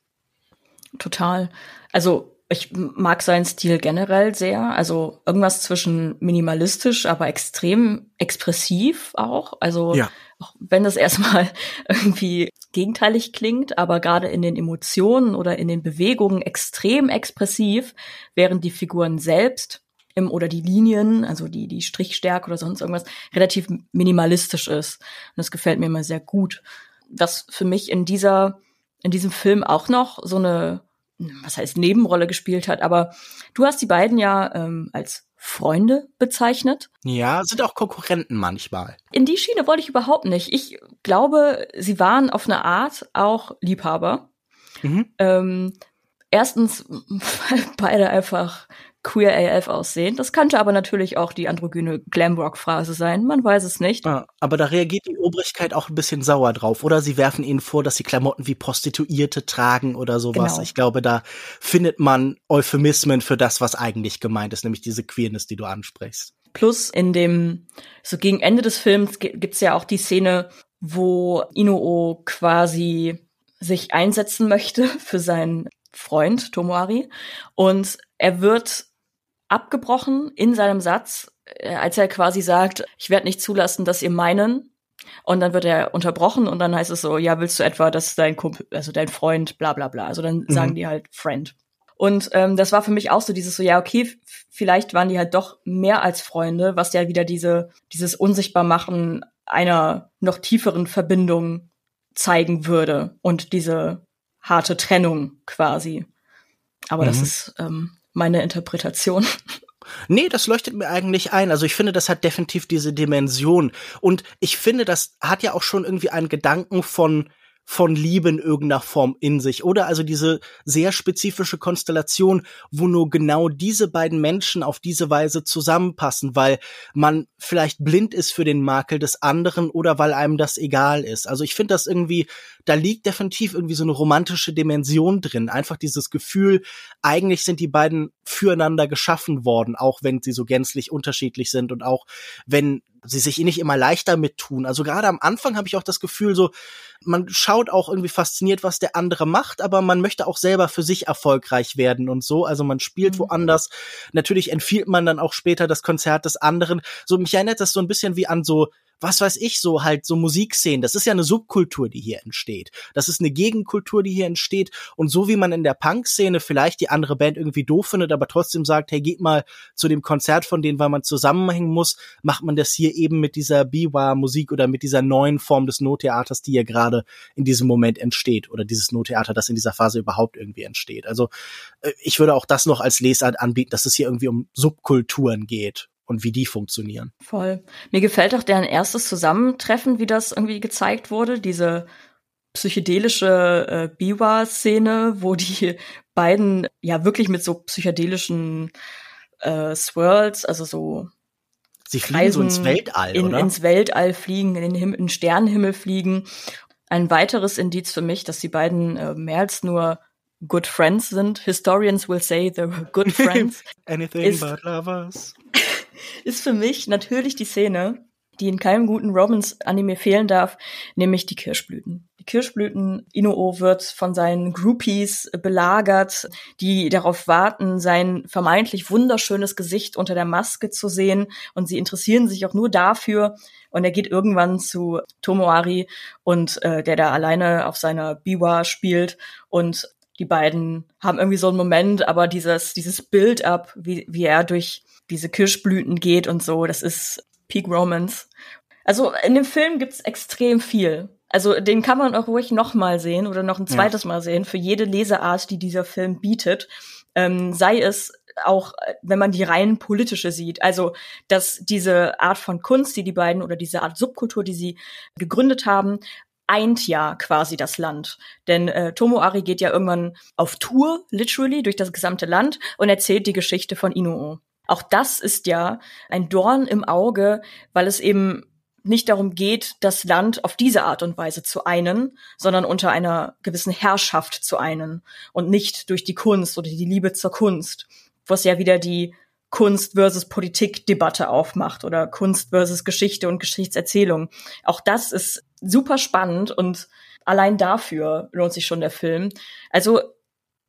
Total. Also ich mag seinen Stil generell sehr. Also irgendwas zwischen minimalistisch, aber extrem expressiv auch. Also ja. Auch wenn das erstmal irgendwie gegenteilig klingt, aber gerade in den Emotionen oder in den Bewegungen extrem expressiv, während die Figuren selbst im, oder die Linien, also die, die Strichstärke oder sonst irgendwas, relativ minimalistisch ist. Und das gefällt mir immer sehr gut. Was für mich in dieser, in diesem Film auch noch so eine was heißt Nebenrolle gespielt hat, aber du hast die beiden ja ähm, als Freunde bezeichnet. Ja, sind auch Konkurrenten manchmal. In die Schiene wollte ich überhaupt nicht. Ich glaube, sie waren auf eine Art auch Liebhaber. Mhm. Ähm, erstens, weil beide einfach queer AF aussehen. Das könnte aber natürlich auch die androgyne Glamrock-Phrase sein. Man weiß es nicht. Ja, aber da reagiert die Obrigkeit auch ein bisschen sauer drauf. Oder sie werfen ihnen vor, dass sie Klamotten wie Prostituierte tragen oder sowas. Genau. Ich glaube, da findet man Euphemismen für das, was eigentlich gemeint ist, nämlich diese Queerness, die du ansprichst. Plus in dem, so gegen Ende des Films gibt's ja auch die Szene, wo Inuo quasi sich einsetzen möchte für seinen Freund Tomoari und er wird abgebrochen in seinem Satz, äh, als er quasi sagt, ich werde nicht zulassen, dass ihr meinen. Und dann wird er unterbrochen und dann heißt es so, ja, willst du etwa, dass dein Kumpel, also dein Freund, bla bla bla. Also dann mhm. sagen die halt Friend. Und ähm, das war für mich auch so dieses so, ja, okay, vielleicht waren die halt doch mehr als Freunde, was ja wieder diese, dieses Unsichtbarmachen einer noch tieferen Verbindung zeigen würde und diese harte Trennung quasi. Aber mhm. das ist ähm, meine Interpretation. Nee, das leuchtet mir eigentlich ein. Also ich finde, das hat definitiv diese Dimension. Und ich finde, das hat ja auch schon irgendwie einen Gedanken von, von Liebe in irgendeiner Form in sich. Oder also diese sehr spezifische Konstellation, wo nur genau diese beiden Menschen auf diese Weise zusammenpassen, weil man vielleicht blind ist für den Makel des anderen oder weil einem das egal ist. Also ich finde das irgendwie, da liegt definitiv irgendwie so eine romantische Dimension drin. Einfach dieses Gefühl, eigentlich sind die beiden füreinander geschaffen worden, auch wenn sie so gänzlich unterschiedlich sind und auch wenn sie sich nicht immer leichter mit tun. Also gerade am Anfang habe ich auch das Gefühl, so man schaut auch irgendwie fasziniert, was der andere macht, aber man möchte auch selber für sich erfolgreich werden und so. Also man spielt mhm. woanders. Natürlich empfiehlt man dann auch später das Konzert des anderen. So mich erinnert das so ein bisschen wie an so was weiß ich, so halt so Musikszenen. Das ist ja eine Subkultur, die hier entsteht. Das ist eine Gegenkultur, die hier entsteht. Und so wie man in der Punk-Szene vielleicht die andere Band irgendwie doof findet, aber trotzdem sagt, hey, geht mal zu dem Konzert von denen, weil man zusammenhängen muss, macht man das hier eben mit dieser Biwa-Musik oder mit dieser neuen Form des Nottheaters, die hier gerade in diesem Moment entsteht. Oder dieses Nottheater, das in dieser Phase überhaupt irgendwie entsteht. Also äh, ich würde auch das noch als Lesart anbieten, dass es hier irgendwie um Subkulturen geht und wie die funktionieren. Voll. Mir gefällt auch deren erstes Zusammentreffen, wie das irgendwie gezeigt wurde, diese psychedelische äh, Biwa-Szene, wo die beiden ja wirklich mit so psychedelischen äh, Swirls, also so Sie fliegen so ins Weltall, in, oder? Ins Weltall fliegen, in den, Him in Sternenhimmel fliegen. Ein weiteres Indiz für mich, dass die beiden äh, mehr als nur good friends sind. Historians will say they're good friends. Anything ist, but lovers. Ist für mich natürlich die Szene, die in keinem guten Romance-Anime fehlen darf, nämlich die Kirschblüten. Die Kirschblüten, Inuo wird von seinen Groupies belagert, die darauf warten, sein vermeintlich wunderschönes Gesicht unter der Maske zu sehen und sie interessieren sich auch nur dafür. Und er geht irgendwann zu Tomoari und äh, der da alleine auf seiner Biwa spielt und die beiden haben irgendwie so einen Moment, aber dieses, dieses Build-up, wie, wie er durch diese Kirschblüten geht und so, das ist Peak Romance. Also in dem Film gibt's extrem viel. Also den kann man auch ruhig noch mal sehen oder noch ein zweites ja. Mal sehen für jede Leseart, die dieser Film bietet. Ähm, sei es auch, wenn man die rein politische sieht. Also, dass diese Art von Kunst, die die beiden oder diese Art Subkultur, die sie gegründet haben, eint ja quasi das Land. Denn äh, Tomoari geht ja irgendwann auf Tour, literally, durch das gesamte Land und erzählt die Geschichte von Inuo. Auch das ist ja ein Dorn im Auge, weil es eben nicht darum geht, das Land auf diese Art und Weise zu einen, sondern unter einer gewissen Herrschaft zu einen und nicht durch die Kunst oder die Liebe zur Kunst, was ja wieder die Kunst versus Politik Debatte aufmacht oder Kunst versus Geschichte und Geschichtserzählung. Auch das ist super spannend und allein dafür lohnt sich schon der Film. Also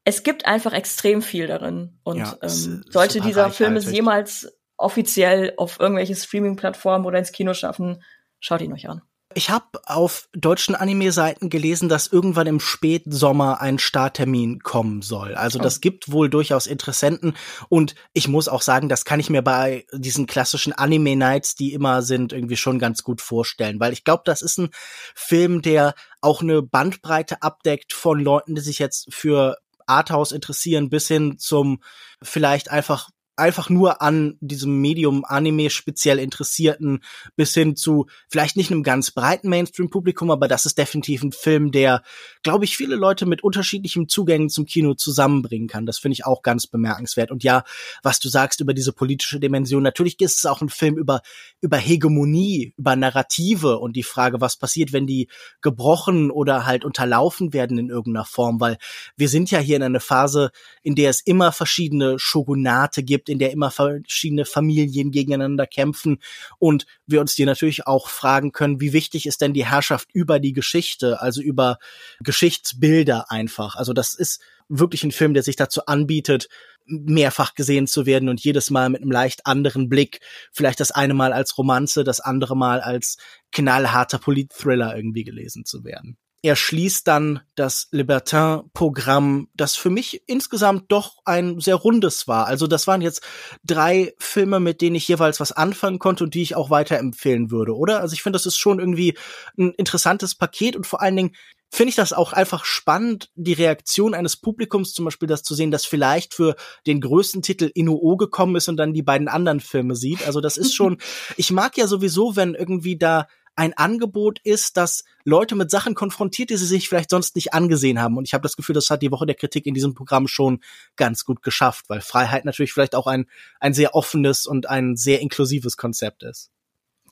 es gibt einfach extrem viel darin. Und ja, ähm, sollte dieser Film es jemals offiziell auf irgendwelche Streaming-Plattformen oder ins Kino schaffen, schaut ihn euch an. Ich habe auf deutschen Anime-Seiten gelesen, dass irgendwann im Spätsommer ein Starttermin kommen soll. Also das oh. gibt wohl durchaus Interessenten. Und ich muss auch sagen, das kann ich mir bei diesen klassischen Anime-Nights, die immer sind, irgendwie schon ganz gut vorstellen. Weil ich glaube, das ist ein Film, der auch eine Bandbreite abdeckt von Leuten, die sich jetzt für Arthouse interessieren, bis hin zum vielleicht einfach einfach nur an diesem Medium Anime speziell Interessierten bis hin zu vielleicht nicht einem ganz breiten Mainstream-Publikum, aber das ist definitiv ein Film, der, glaube ich, viele Leute mit unterschiedlichen Zugängen zum Kino zusammenbringen kann. Das finde ich auch ganz bemerkenswert. Und ja, was du sagst über diese politische Dimension, natürlich ist es auch ein Film über, über Hegemonie, über Narrative und die Frage, was passiert, wenn die gebrochen oder halt unterlaufen werden in irgendeiner Form, weil wir sind ja hier in einer Phase, in der es immer verschiedene Shogunate gibt, gibt, in der immer verschiedene Familien gegeneinander kämpfen und wir uns dir natürlich auch fragen können, wie wichtig ist denn die Herrschaft über die Geschichte, also über Geschichtsbilder einfach. Also das ist wirklich ein Film, der sich dazu anbietet, mehrfach gesehen zu werden und jedes Mal mit einem leicht anderen Blick. Vielleicht das eine Mal als Romanze, das andere Mal als knallharter Polit-Thriller irgendwie gelesen zu werden er schließt dann das Libertin-Programm, das für mich insgesamt doch ein sehr rundes war. Also das waren jetzt drei Filme, mit denen ich jeweils was anfangen konnte und die ich auch weiterempfehlen würde, oder? Also ich finde, das ist schon irgendwie ein interessantes Paket und vor allen Dingen finde ich das auch einfach spannend, die Reaktion eines Publikums zum Beispiel das zu sehen, das vielleicht für den größten Titel Inuo gekommen ist und dann die beiden anderen Filme sieht. Also das ist schon, ich mag ja sowieso, wenn irgendwie da ein Angebot ist, das Leute mit Sachen konfrontiert, die sie sich vielleicht sonst nicht angesehen haben. Und ich habe das Gefühl, das hat die Woche der Kritik in diesem Programm schon ganz gut geschafft, weil Freiheit natürlich vielleicht auch ein, ein sehr offenes und ein sehr inklusives Konzept ist.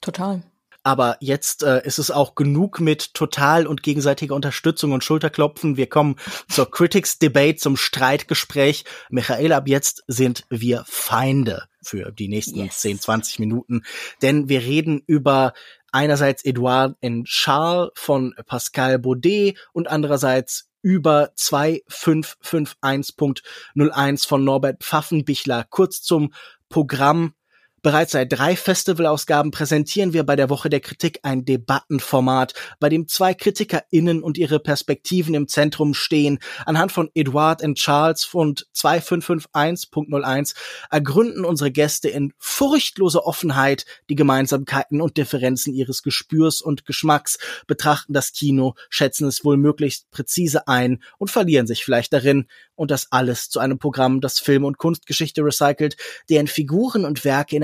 Total. Aber jetzt äh, ist es auch genug mit total und gegenseitiger Unterstützung und Schulterklopfen. Wir kommen zur Critics Debate, zum Streitgespräch. Michael, ab jetzt sind wir Feinde für die nächsten yes. 10, 20 Minuten. Denn wir reden über einerseits Edouard. Charles von Pascal Baudet und andererseits über 2551.01 von Norbert Pfaffenbichler. Kurz zum Programm Bereits seit drei Festivalausgaben präsentieren wir bei der Woche der Kritik ein Debattenformat, bei dem zwei KritikerInnen und ihre Perspektiven im Zentrum stehen. Anhand von Edward and Charles und 2551.01 ergründen unsere Gäste in furchtloser Offenheit die Gemeinsamkeiten und Differenzen ihres Gespürs und Geschmacks, betrachten das Kino, schätzen es wohl möglichst präzise ein und verlieren sich vielleicht darin. Und das alles zu einem Programm, das Film- und Kunstgeschichte recycelt, deren Figuren und Werke in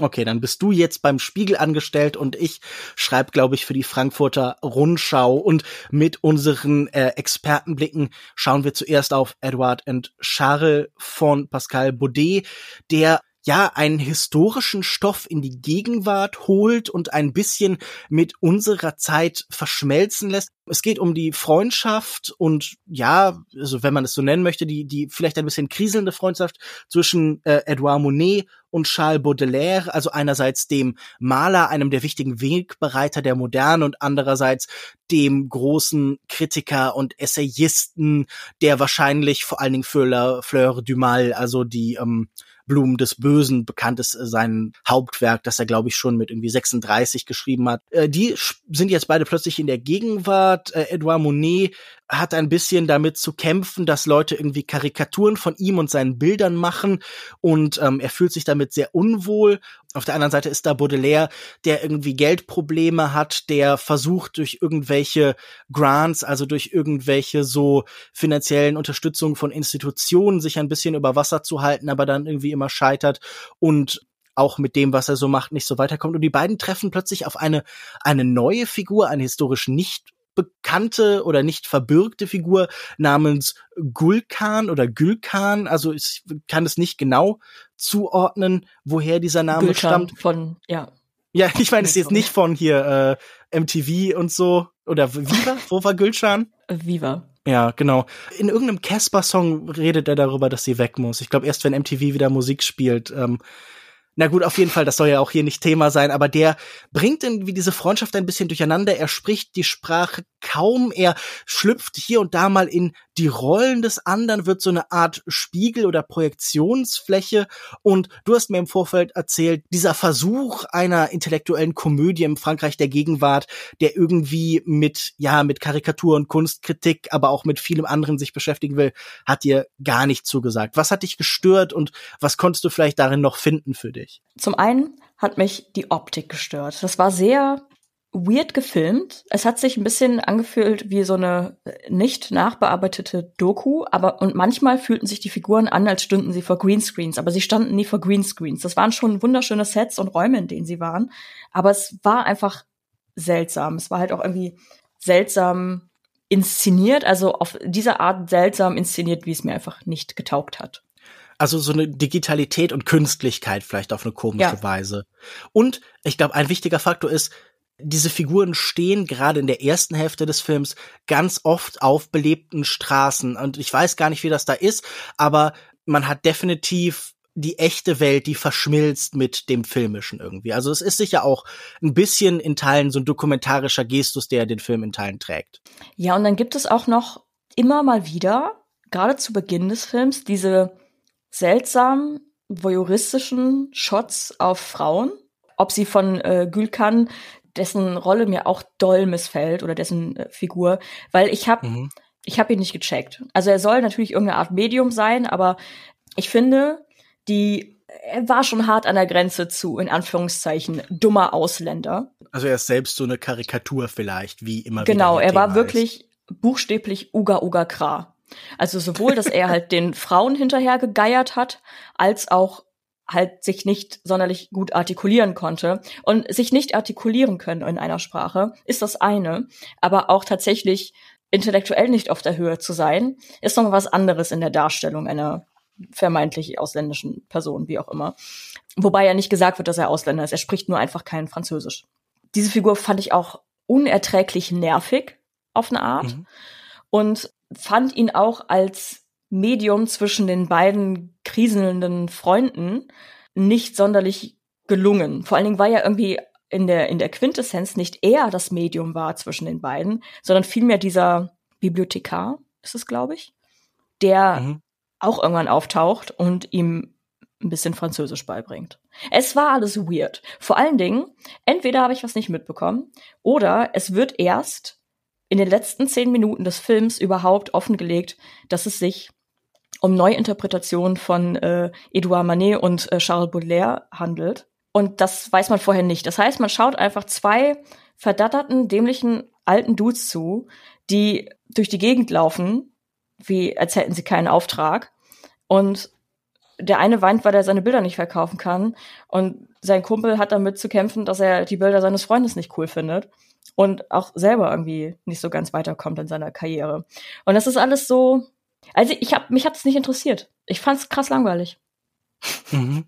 Okay, dann bist du jetzt beim Spiegel angestellt und ich schreibe, glaube ich, für die Frankfurter Rundschau. Und mit unseren äh, Expertenblicken schauen wir zuerst auf Edward and Charles von Pascal Baudet, der ja, einen historischen Stoff in die Gegenwart holt und ein bisschen mit unserer Zeit verschmelzen lässt. Es geht um die Freundschaft und ja, also wenn man es so nennen möchte, die, die vielleicht ein bisschen kriselnde Freundschaft zwischen äh, Edouard Monet und Charles Baudelaire, also einerseits dem Maler, einem der wichtigen Wegbereiter der Moderne und andererseits dem großen Kritiker und Essayisten, der wahrscheinlich vor allen Dingen für La Fleur du Mal, also die ähm, Blumen des Bösen bekannt ist, äh, sein Hauptwerk, das er, glaube ich, schon mit irgendwie 36 geschrieben hat. Äh, die sind jetzt beide plötzlich in der Gegenwart. Äh, Edouard Monet hat ein bisschen damit zu kämpfen, dass Leute irgendwie Karikaturen von ihm und seinen Bildern machen und ähm, er fühlt sich damit sehr unwohl. Auf der anderen Seite ist da Baudelaire, der irgendwie Geldprobleme hat, der versucht durch irgendwelche Grants, also durch irgendwelche so finanziellen Unterstützungen von Institutionen sich ein bisschen über Wasser zu halten, aber dann irgendwie immer scheitert und auch mit dem, was er so macht, nicht so weiterkommt. Und die beiden treffen plötzlich auf eine, eine neue Figur, eine historisch nicht bekannte oder nicht verbürgte Figur namens Gulkan oder Gülkan. Also ich kann es nicht genau zuordnen, woher dieser Name Gülkan stammt. Von, ja. Ja, ich meine es jetzt nicht von hier äh, MTV und so. Oder Viva? Wo war Gülschan? Viva. Ja, genau. In irgendeinem Casper-Song redet er darüber, dass sie weg muss. Ich glaube, erst wenn MTV wieder Musik spielt. Ähm, na gut, auf jeden Fall, das soll ja auch hier nicht Thema sein, aber der bringt irgendwie diese Freundschaft ein bisschen durcheinander. Er spricht die Sprache kaum, er schlüpft hier und da mal in die Rollen des anderen, wird so eine Art Spiegel oder Projektionsfläche. Und du hast mir im Vorfeld erzählt, dieser Versuch einer intellektuellen Komödie im Frankreich der Gegenwart, der irgendwie mit, ja, mit Karikatur und Kunstkritik, aber auch mit vielem anderen sich beschäftigen will, hat dir gar nicht zugesagt. Was hat dich gestört und was konntest du vielleicht darin noch finden für dich? Zum einen hat mich die Optik gestört. Das war sehr weird gefilmt. Es hat sich ein bisschen angefühlt wie so eine nicht nachbearbeitete Doku, aber und manchmal fühlten sich die Figuren an, als stünden sie vor Greenscreens, aber sie standen nie vor Greenscreens. Das waren schon wunderschöne Sets und Räume, in denen sie waren, aber es war einfach seltsam. Es war halt auch irgendwie seltsam inszeniert, also auf diese Art seltsam inszeniert, wie es mir einfach nicht getaugt hat. Also so eine Digitalität und Künstlichkeit vielleicht auf eine komische ja. Weise. Und ich glaube, ein wichtiger Faktor ist, diese Figuren stehen gerade in der ersten Hälfte des Films ganz oft auf belebten Straßen. Und ich weiß gar nicht, wie das da ist, aber man hat definitiv die echte Welt, die verschmilzt mit dem Filmischen irgendwie. Also es ist sicher auch ein bisschen in Teilen so ein dokumentarischer Gestus, der den Film in Teilen trägt. Ja, und dann gibt es auch noch immer mal wieder, gerade zu Beginn des Films, diese seltsam voyeuristischen Shots auf Frauen. Ob sie von äh, Gülkan, dessen Rolle mir auch doll missfällt oder dessen äh, Figur, weil ich habe mhm. ich habe ihn nicht gecheckt. Also er soll natürlich irgendeine Art Medium sein, aber ich finde, die er war schon hart an der Grenze zu, in Anführungszeichen, dummer Ausländer. Also er ist selbst so eine Karikatur vielleicht, wie immer Genau, er war wirklich buchstäblich Uga Uga Kra. Also sowohl, dass er halt den Frauen hinterher gegeiert hat, als auch halt sich nicht sonderlich gut artikulieren konnte. Und sich nicht artikulieren können in einer Sprache ist das eine, aber auch tatsächlich intellektuell nicht auf der Höhe zu sein, ist noch was anderes in der Darstellung einer vermeintlich ausländischen Person, wie auch immer. Wobei ja nicht gesagt wird, dass er Ausländer ist. Er spricht nur einfach kein Französisch. Diese Figur fand ich auch unerträglich nervig auf eine Art. Mhm. Und fand ihn auch als Medium zwischen den beiden kriselnden Freunden nicht sonderlich gelungen. Vor allen Dingen war ja irgendwie in der, in der Quintessenz nicht er das Medium war zwischen den beiden, sondern vielmehr dieser Bibliothekar, ist es, glaube ich, der mhm. auch irgendwann auftaucht und ihm ein bisschen Französisch beibringt. Es war alles weird. Vor allen Dingen, entweder habe ich was nicht mitbekommen oder es wird erst in den letzten zehn Minuten des Films überhaupt offengelegt, dass es sich um Neuinterpretationen von äh, Edouard Manet und äh, Charles Baudelaire handelt. Und das weiß man vorher nicht. Das heißt, man schaut einfach zwei verdatterten, dämlichen alten Dudes zu, die durch die Gegend laufen, wie als hätten sie keinen Auftrag. Und der eine weint, weil er seine Bilder nicht verkaufen kann. Und sein Kumpel hat damit zu kämpfen, dass er die Bilder seines Freundes nicht cool findet. Und auch selber irgendwie nicht so ganz weiterkommt in seiner Karriere. Und das ist alles so. Also ich hab, mich hat es nicht interessiert. Ich fand's krass langweilig. Mhm.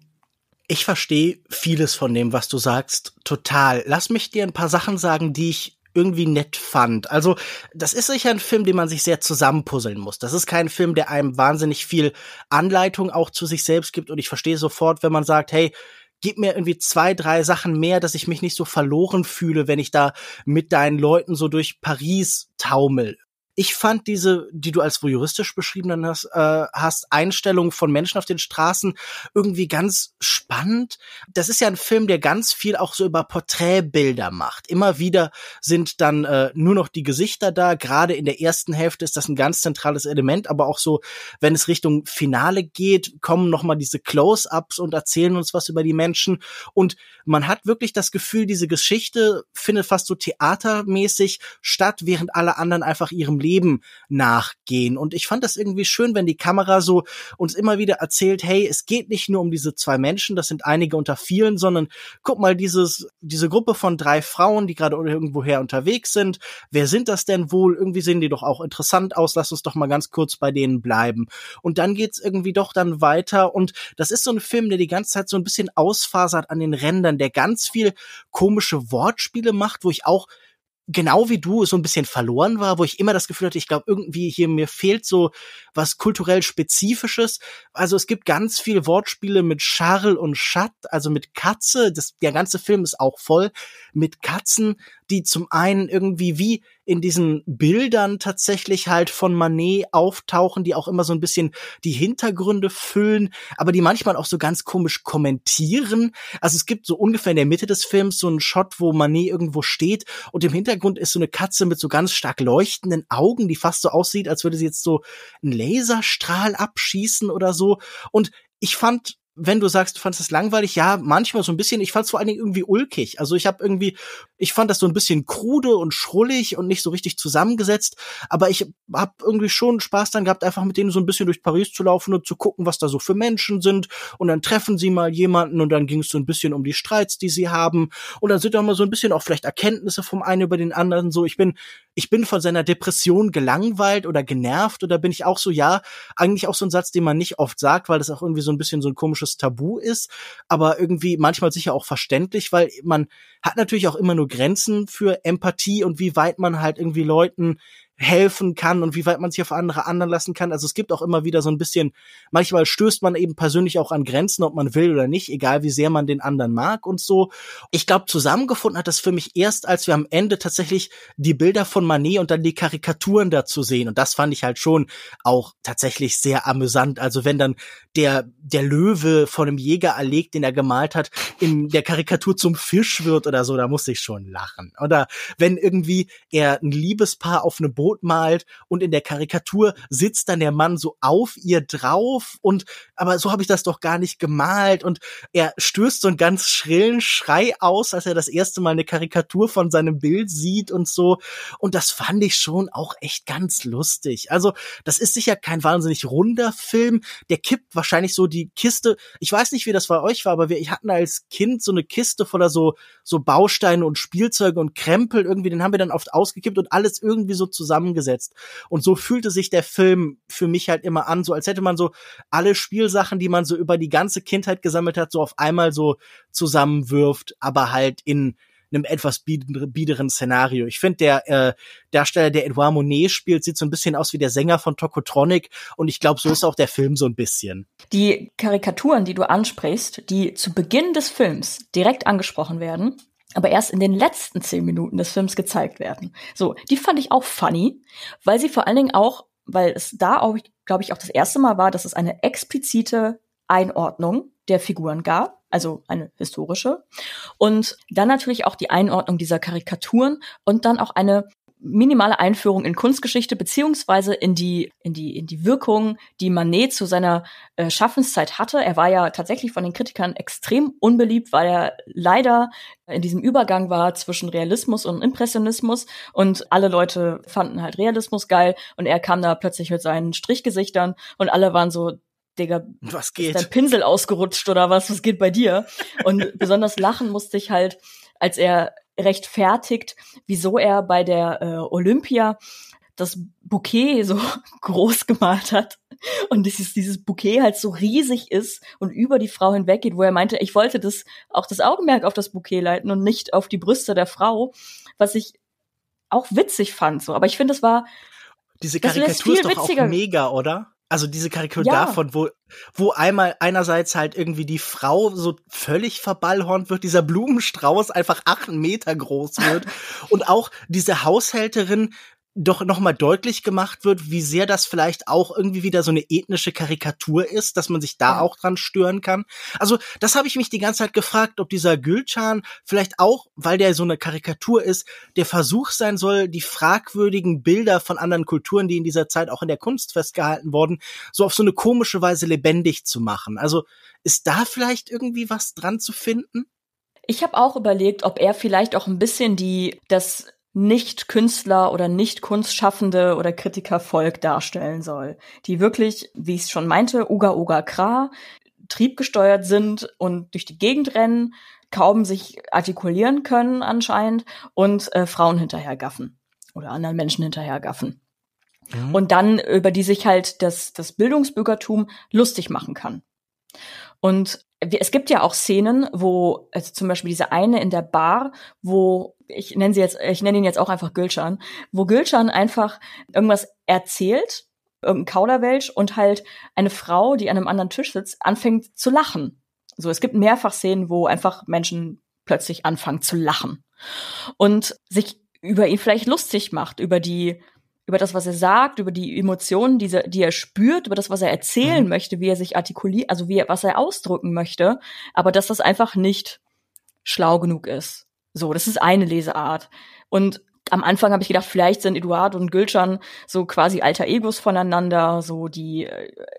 Ich verstehe vieles von dem, was du sagst, total. Lass mich dir ein paar Sachen sagen, die ich irgendwie nett fand. Also, das ist sicher ein Film, den man sich sehr zusammenpuzzeln muss. Das ist kein Film, der einem wahnsinnig viel Anleitung auch zu sich selbst gibt. Und ich verstehe sofort, wenn man sagt, hey, gib mir irgendwie zwei, drei Sachen mehr, dass ich mich nicht so verloren fühle, wenn ich da mit deinen Leuten so durch Paris taumel ich fand diese, die du als voyeuristisch beschrieben hast, äh, hast, Einstellungen von Menschen auf den Straßen irgendwie ganz spannend. Das ist ja ein Film, der ganz viel auch so über Porträtbilder macht. Immer wieder sind dann äh, nur noch die Gesichter da. Gerade in der ersten Hälfte ist das ein ganz zentrales Element, aber auch so, wenn es Richtung Finale geht, kommen noch mal diese Close-ups und erzählen uns was über die Menschen. Und man hat wirklich das Gefühl, diese Geschichte findet fast so theatermäßig statt, während alle anderen einfach ihrem Leben Leben nachgehen. Und ich fand das irgendwie schön, wenn die Kamera so uns immer wieder erzählt, hey, es geht nicht nur um diese zwei Menschen, das sind einige unter vielen, sondern guck mal, dieses, diese Gruppe von drei Frauen, die gerade irgendwoher unterwegs sind, wer sind das denn wohl? Irgendwie sehen die doch auch interessant aus, lass uns doch mal ganz kurz bei denen bleiben. Und dann geht's irgendwie doch dann weiter und das ist so ein Film, der die ganze Zeit so ein bisschen ausfasert an den Rändern, der ganz viel komische Wortspiele macht, wo ich auch genau wie du so ein bisschen verloren war, wo ich immer das Gefühl hatte, ich glaube irgendwie hier mir fehlt so was kulturell spezifisches. Also es gibt ganz viel Wortspiele mit Charles und Schat, also mit Katze. Das, der ganze Film ist auch voll mit Katzen die zum einen irgendwie wie in diesen Bildern tatsächlich halt von Manet auftauchen, die auch immer so ein bisschen die Hintergründe füllen, aber die manchmal auch so ganz komisch kommentieren. Also es gibt so ungefähr in der Mitte des Films so einen Shot, wo Manet irgendwo steht und im Hintergrund ist so eine Katze mit so ganz stark leuchtenden Augen, die fast so aussieht, als würde sie jetzt so einen Laserstrahl abschießen oder so. Und ich fand wenn du sagst, du fandest es langweilig, ja, manchmal so ein bisschen. Ich fand es vor allen Dingen irgendwie ulkig. Also ich habe irgendwie, ich fand das so ein bisschen krude und schrullig und nicht so richtig zusammengesetzt. Aber ich habe irgendwie schon Spaß dann gehabt, einfach mit denen so ein bisschen durch Paris zu laufen und zu gucken, was da so für Menschen sind. Und dann treffen sie mal jemanden und dann ging es so ein bisschen um die Streits, die sie haben. Und dann sind da mal so ein bisschen auch vielleicht Erkenntnisse vom einen über den anderen. So, ich bin, ich bin von seiner Depression gelangweilt oder genervt oder bin ich auch so, ja, eigentlich auch so ein Satz, den man nicht oft sagt, weil das auch irgendwie so ein bisschen so ein komisches Tabu ist, aber irgendwie manchmal sicher auch verständlich, weil man hat natürlich auch immer nur Grenzen für Empathie und wie weit man halt irgendwie Leuten helfen kann und wie weit man sich auf andere anderen lassen kann. Also es gibt auch immer wieder so ein bisschen, manchmal stößt man eben persönlich auch an Grenzen, ob man will oder nicht, egal wie sehr man den anderen mag und so. Ich glaube, zusammengefunden hat das für mich erst, als wir am Ende tatsächlich die Bilder von Manet und dann die Karikaturen dazu sehen. Und das fand ich halt schon auch tatsächlich sehr amüsant. Also wenn dann der, der Löwe von einem Jäger erlegt, den er gemalt hat, in der Karikatur zum Fisch wird oder so, da musste ich schon lachen. Oder wenn irgendwie er ein Liebespaar auf eine Boot Boot malt und in der Karikatur sitzt dann der Mann so auf ihr drauf und aber so habe ich das doch gar nicht gemalt und er stößt so einen ganz schrillen Schrei aus, als er das erste Mal eine Karikatur von seinem Bild sieht und so und das fand ich schon auch echt ganz lustig. Also, das ist sicher kein wahnsinnig runder Film, der kippt wahrscheinlich so die Kiste. Ich weiß nicht, wie das bei euch war, aber wir hatten als Kind so eine Kiste voller so so Bausteine und Spielzeuge und Krempel irgendwie, den haben wir dann oft ausgekippt und alles irgendwie so zusammen zusammengesetzt. Und so fühlte sich der Film für mich halt immer an, so als hätte man so alle Spielsachen, die man so über die ganze Kindheit gesammelt hat, so auf einmal so zusammenwirft, aber halt in einem etwas biederen Szenario. Ich finde, der äh, Darsteller, der Edouard Monet spielt, sieht so ein bisschen aus wie der Sänger von Tokotronic und ich glaube, so ist auch der Film so ein bisschen. Die Karikaturen, die du ansprichst, die zu Beginn des Films direkt angesprochen werden, aber erst in den letzten zehn Minuten des Films gezeigt werden. So, die fand ich auch funny, weil sie vor allen Dingen auch, weil es da auch, glaube ich, auch das erste Mal war, dass es eine explizite Einordnung der Figuren gab, also eine historische. Und dann natürlich auch die Einordnung dieser Karikaturen und dann auch eine minimale Einführung in Kunstgeschichte beziehungsweise in die in die in die Wirkung, die Manet zu seiner äh, Schaffenszeit hatte. Er war ja tatsächlich von den Kritikern extrem unbeliebt, weil er leider in diesem Übergang war zwischen Realismus und Impressionismus und alle Leute fanden halt Realismus geil und er kam da plötzlich mit seinen Strichgesichtern und alle waren so Digga, was geht? Ist dein Pinsel ausgerutscht oder was? Was geht bei dir? Und besonders lachen musste ich halt, als er rechtfertigt, wieso er bei der äh, Olympia das Bouquet so groß gemalt hat und dieses, dieses Bouquet halt so riesig ist und über die Frau hinweggeht, wo er meinte, ich wollte das auch das Augenmerk auf das Bouquet leiten und nicht auf die Brüste der Frau, was ich auch witzig fand so, aber ich finde es war diese Karikatur ist doch witziger. auch mega, oder? Also diese Karikatur ja. davon, wo, wo einmal einerseits halt irgendwie die Frau so völlig verballhornt wird, dieser Blumenstrauß einfach acht Meter groß wird und auch diese Haushälterin doch nochmal deutlich gemacht wird, wie sehr das vielleicht auch irgendwie wieder so eine ethnische Karikatur ist, dass man sich da ja. auch dran stören kann. Also das habe ich mich die ganze Zeit gefragt, ob dieser Gülcan vielleicht auch, weil der so eine Karikatur ist, der Versuch sein soll, die fragwürdigen Bilder von anderen Kulturen, die in dieser Zeit auch in der Kunst festgehalten wurden, so auf so eine komische Weise lebendig zu machen. Also ist da vielleicht irgendwie was dran zu finden? Ich habe auch überlegt, ob er vielleicht auch ein bisschen die das nicht-Künstler oder nicht-Kunstschaffende oder Kritikervolk darstellen soll, die wirklich, wie ich es schon meinte, Uga Uga Kra, triebgesteuert sind und durch die Gegend rennen, kaum sich artikulieren können anscheinend und äh, Frauen hinterhergaffen oder anderen Menschen hinterhergaffen. Mhm. Und dann, über die sich halt das, das Bildungsbürgertum lustig machen kann. Und es gibt ja auch Szenen, wo, also zum Beispiel diese eine in der Bar, wo ich nenne sie jetzt, ich nenne ihn jetzt auch einfach Gülschan, wo Gülschan einfach irgendwas erzählt, irgendein Kauderwelsch und halt eine Frau, die an einem anderen Tisch sitzt, anfängt zu lachen. So, es gibt mehrfach Szenen, wo einfach Menschen plötzlich anfangen zu lachen und sich über ihn vielleicht lustig macht, über die über das, was er sagt, über die Emotionen, die, die er spürt, über das, was er erzählen mhm. möchte, wie er sich artikuliert, also wie er, was er ausdrücken möchte, aber dass das einfach nicht schlau genug ist. So, das ist eine Leseart. Und am Anfang habe ich gedacht, vielleicht sind Eduard und Gülcan so quasi alter Egos voneinander, so die,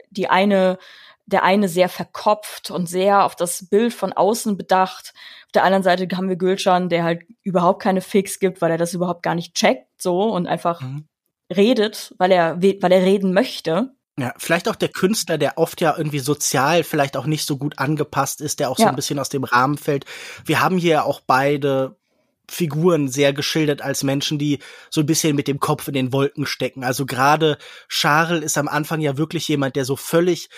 die eine, der eine sehr verkopft und sehr auf das Bild von außen bedacht. Auf der anderen Seite haben wir Gülcan, der halt überhaupt keine Fix gibt, weil er das überhaupt gar nicht checkt, so und einfach mhm. redet, weil er, weil er reden möchte. Ja, vielleicht auch der Künstler, der oft ja irgendwie sozial vielleicht auch nicht so gut angepasst ist, der auch ja. so ein bisschen aus dem Rahmen fällt. Wir haben hier auch beide Figuren sehr geschildert als Menschen, die so ein bisschen mit dem Kopf in den Wolken stecken. Also gerade Charles ist am Anfang ja wirklich jemand, der so völlig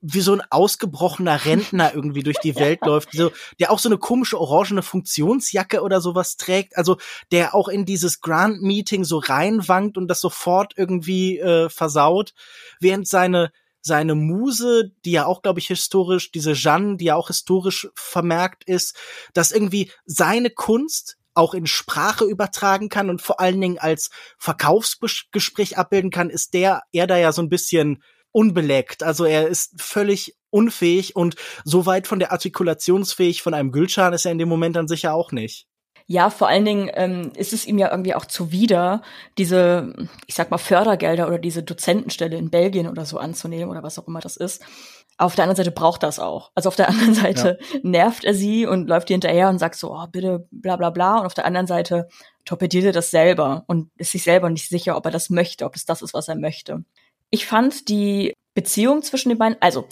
wie so ein ausgebrochener Rentner irgendwie durch die Welt läuft, so, der auch so eine komische orangene Funktionsjacke oder sowas trägt, also der auch in dieses Grand Meeting so reinwankt und das sofort irgendwie äh, versaut, während seine seine Muse, die ja auch, glaube ich, historisch, diese Jeanne, die ja auch historisch vermerkt ist, dass irgendwie seine Kunst auch in Sprache übertragen kann und vor allen Dingen als Verkaufsgespräch abbilden kann, ist der er da ja so ein bisschen unbeleckt. Also er ist völlig unfähig und so weit von der Artikulationsfähig von einem Gülschan ist er in dem Moment dann sicher auch nicht. Ja, vor allen Dingen ähm, ist es ihm ja irgendwie auch zuwider, diese, ich sag mal, Fördergelder oder diese Dozentenstelle in Belgien oder so anzunehmen oder was auch immer das ist. Auf der anderen Seite braucht das auch. Also auf der anderen Seite ja. nervt er sie und läuft ihr hinterher und sagt so, oh, bitte, bla bla bla. Und auf der anderen Seite torpediert er das selber und ist sich selber nicht sicher, ob er das möchte, ob es das ist, was er möchte. Ich fand die Beziehung zwischen den beiden, also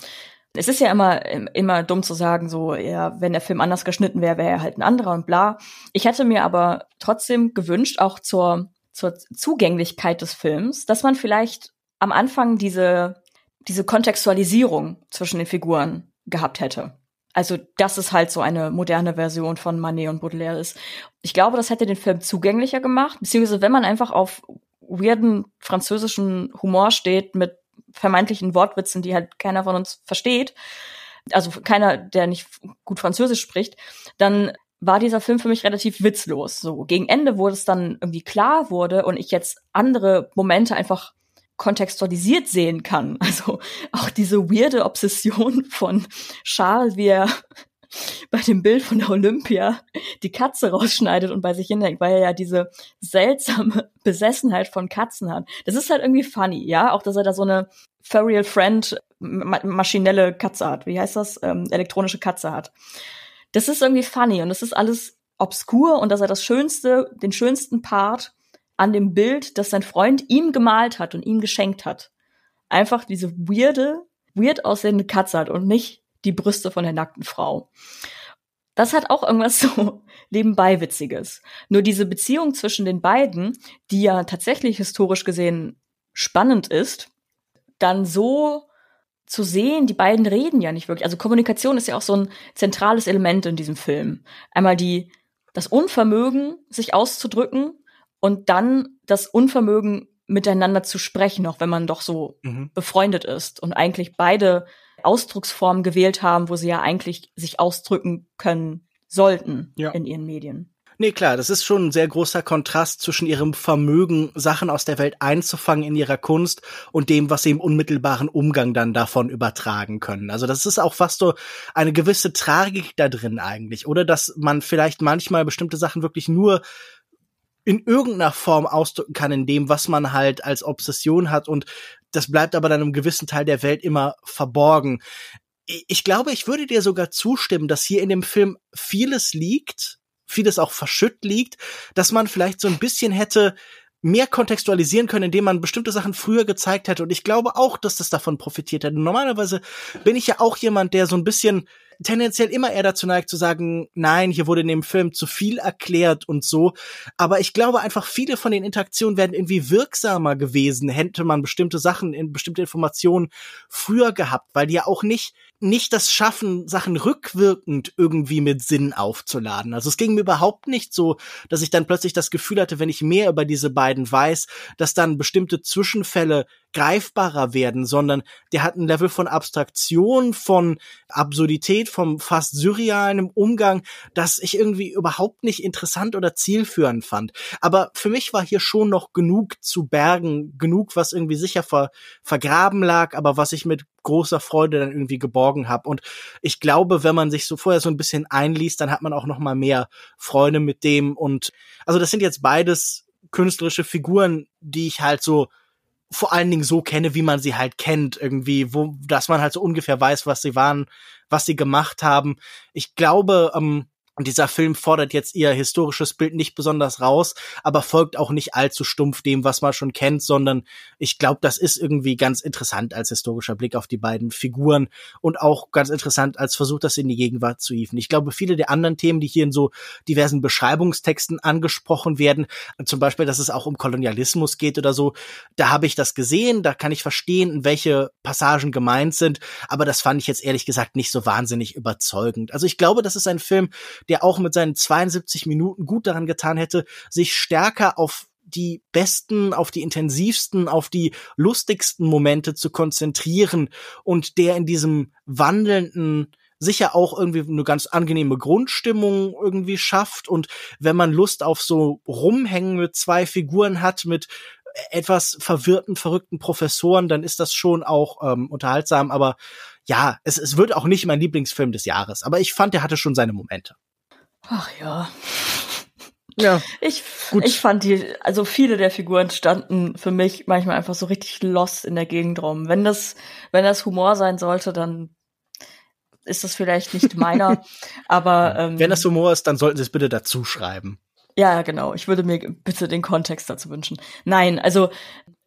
es ist ja immer, immer dumm zu sagen, so, ja, wenn der Film anders geschnitten wäre, wäre er halt ein anderer und bla. Ich hätte mir aber trotzdem gewünscht, auch zur, zur Zugänglichkeit des Films, dass man vielleicht am Anfang diese, diese Kontextualisierung zwischen den Figuren gehabt hätte. Also, dass es halt so eine moderne Version von Manet und Baudelaire ist. Ich glaube, das hätte den Film zugänglicher gemacht, beziehungsweise wenn man einfach auf weirden französischen Humor steht mit vermeintlichen Wortwitzen, die halt keiner von uns versteht, also keiner, der nicht gut Französisch spricht, dann war dieser Film für mich relativ witzlos. So gegen Ende, wo es dann irgendwie klar wurde und ich jetzt andere Momente einfach kontextualisiert sehen kann. Also auch diese weirde Obsession von Charles, wie er bei dem Bild von der Olympia die Katze rausschneidet und bei sich hinhängt, weil er ja diese seltsame Besessenheit von Katzen hat. Das ist halt irgendwie funny, ja, auch dass er da so eine Furial Friend ma maschinelle Katze hat. Wie heißt das? Ähm, elektronische Katze hat. Das ist irgendwie funny und das ist alles obskur und dass er das schönste, den schönsten Part an dem Bild, das sein Freund ihm gemalt hat und ihm geschenkt hat, einfach diese weirde, weird aussehende Katze hat und nicht die Brüste von der nackten Frau. Das hat auch irgendwas so nebenbei Witziges. Nur diese Beziehung zwischen den beiden, die ja tatsächlich historisch gesehen spannend ist, dann so zu sehen, die beiden reden ja nicht wirklich. Also Kommunikation ist ja auch so ein zentrales Element in diesem Film. Einmal die, das Unvermögen, sich auszudrücken und dann das Unvermögen, miteinander zu sprechen, auch wenn man doch so mhm. befreundet ist und eigentlich beide Ausdrucksformen gewählt haben, wo sie ja eigentlich sich ausdrücken können sollten ja. in ihren Medien. Nee, klar, das ist schon ein sehr großer Kontrast zwischen ihrem Vermögen, Sachen aus der Welt einzufangen in ihrer Kunst und dem, was sie im unmittelbaren Umgang dann davon übertragen können. Also das ist auch fast so eine gewisse Tragik da drin eigentlich, oder dass man vielleicht manchmal bestimmte Sachen wirklich nur in irgendeiner Form ausdrücken kann in dem, was man halt als Obsession hat und das bleibt aber dann im gewissen Teil der Welt immer verborgen. Ich glaube, ich würde dir sogar zustimmen, dass hier in dem Film vieles liegt, vieles auch verschütt liegt, dass man vielleicht so ein bisschen hätte mehr kontextualisieren können, indem man bestimmte Sachen früher gezeigt hätte. Und ich glaube auch, dass das davon profitiert hätte. Normalerweise bin ich ja auch jemand, der so ein bisschen tendenziell immer eher dazu neigt zu sagen, nein, hier wurde in dem Film zu viel erklärt und so. Aber ich glaube einfach, viele von den Interaktionen werden irgendwie wirksamer gewesen, hätte man bestimmte Sachen, in bestimmte Informationen früher gehabt, weil die ja auch nicht nicht das schaffen, Sachen rückwirkend irgendwie mit Sinn aufzuladen. Also es ging mir überhaupt nicht so, dass ich dann plötzlich das Gefühl hatte, wenn ich mehr über diese beiden weiß, dass dann bestimmte Zwischenfälle greifbarer werden, sondern der hat ein Level von Abstraktion, von Absurdität, vom fast surrealen Umgang, das ich irgendwie überhaupt nicht interessant oder zielführend fand. Aber für mich war hier schon noch genug zu bergen, genug, was irgendwie sicher ver vergraben lag, aber was ich mit großer Freude dann irgendwie geborgen habe. Und ich glaube, wenn man sich so vorher so ein bisschen einliest, dann hat man auch noch mal mehr Freude mit dem. Und also das sind jetzt beides künstlerische Figuren, die ich halt so vor allen Dingen so kenne, wie man sie halt kennt, irgendwie, wo, dass man halt so ungefähr weiß, was sie waren, was sie gemacht haben. Ich glaube, ähm, und dieser Film fordert jetzt ihr historisches Bild nicht besonders raus, aber folgt auch nicht allzu stumpf dem, was man schon kennt, sondern ich glaube, das ist irgendwie ganz interessant als historischer Blick auf die beiden Figuren und auch ganz interessant als Versuch, das in die Gegenwart zu hieven. Ich glaube, viele der anderen Themen, die hier in so diversen Beschreibungstexten angesprochen werden, zum Beispiel, dass es auch um Kolonialismus geht oder so, da habe ich das gesehen, da kann ich verstehen, welche Passagen gemeint sind, aber das fand ich jetzt ehrlich gesagt nicht so wahnsinnig überzeugend. Also ich glaube, das ist ein Film, der auch mit seinen 72 Minuten gut daran getan hätte, sich stärker auf die besten, auf die intensivsten, auf die lustigsten Momente zu konzentrieren und der in diesem wandelnden sicher auch irgendwie eine ganz angenehme Grundstimmung irgendwie schafft. Und wenn man Lust auf so rumhängen mit zwei Figuren hat, mit etwas verwirrten, verrückten Professoren, dann ist das schon auch ähm, unterhaltsam, aber ja, es, es wird auch nicht mein Lieblingsfilm des Jahres, aber ich fand, er hatte schon seine Momente. Ach ja. Ja. Ich, gut. ich fand die, also viele der Figuren standen für mich manchmal einfach so richtig lost in der Gegend rum. Wenn das, wenn das Humor sein sollte, dann ist das vielleicht nicht meiner. aber ähm, wenn das Humor ist, dann sollten Sie es bitte dazu schreiben. Ja, genau. Ich würde mir bitte den Kontext dazu wünschen. Nein, also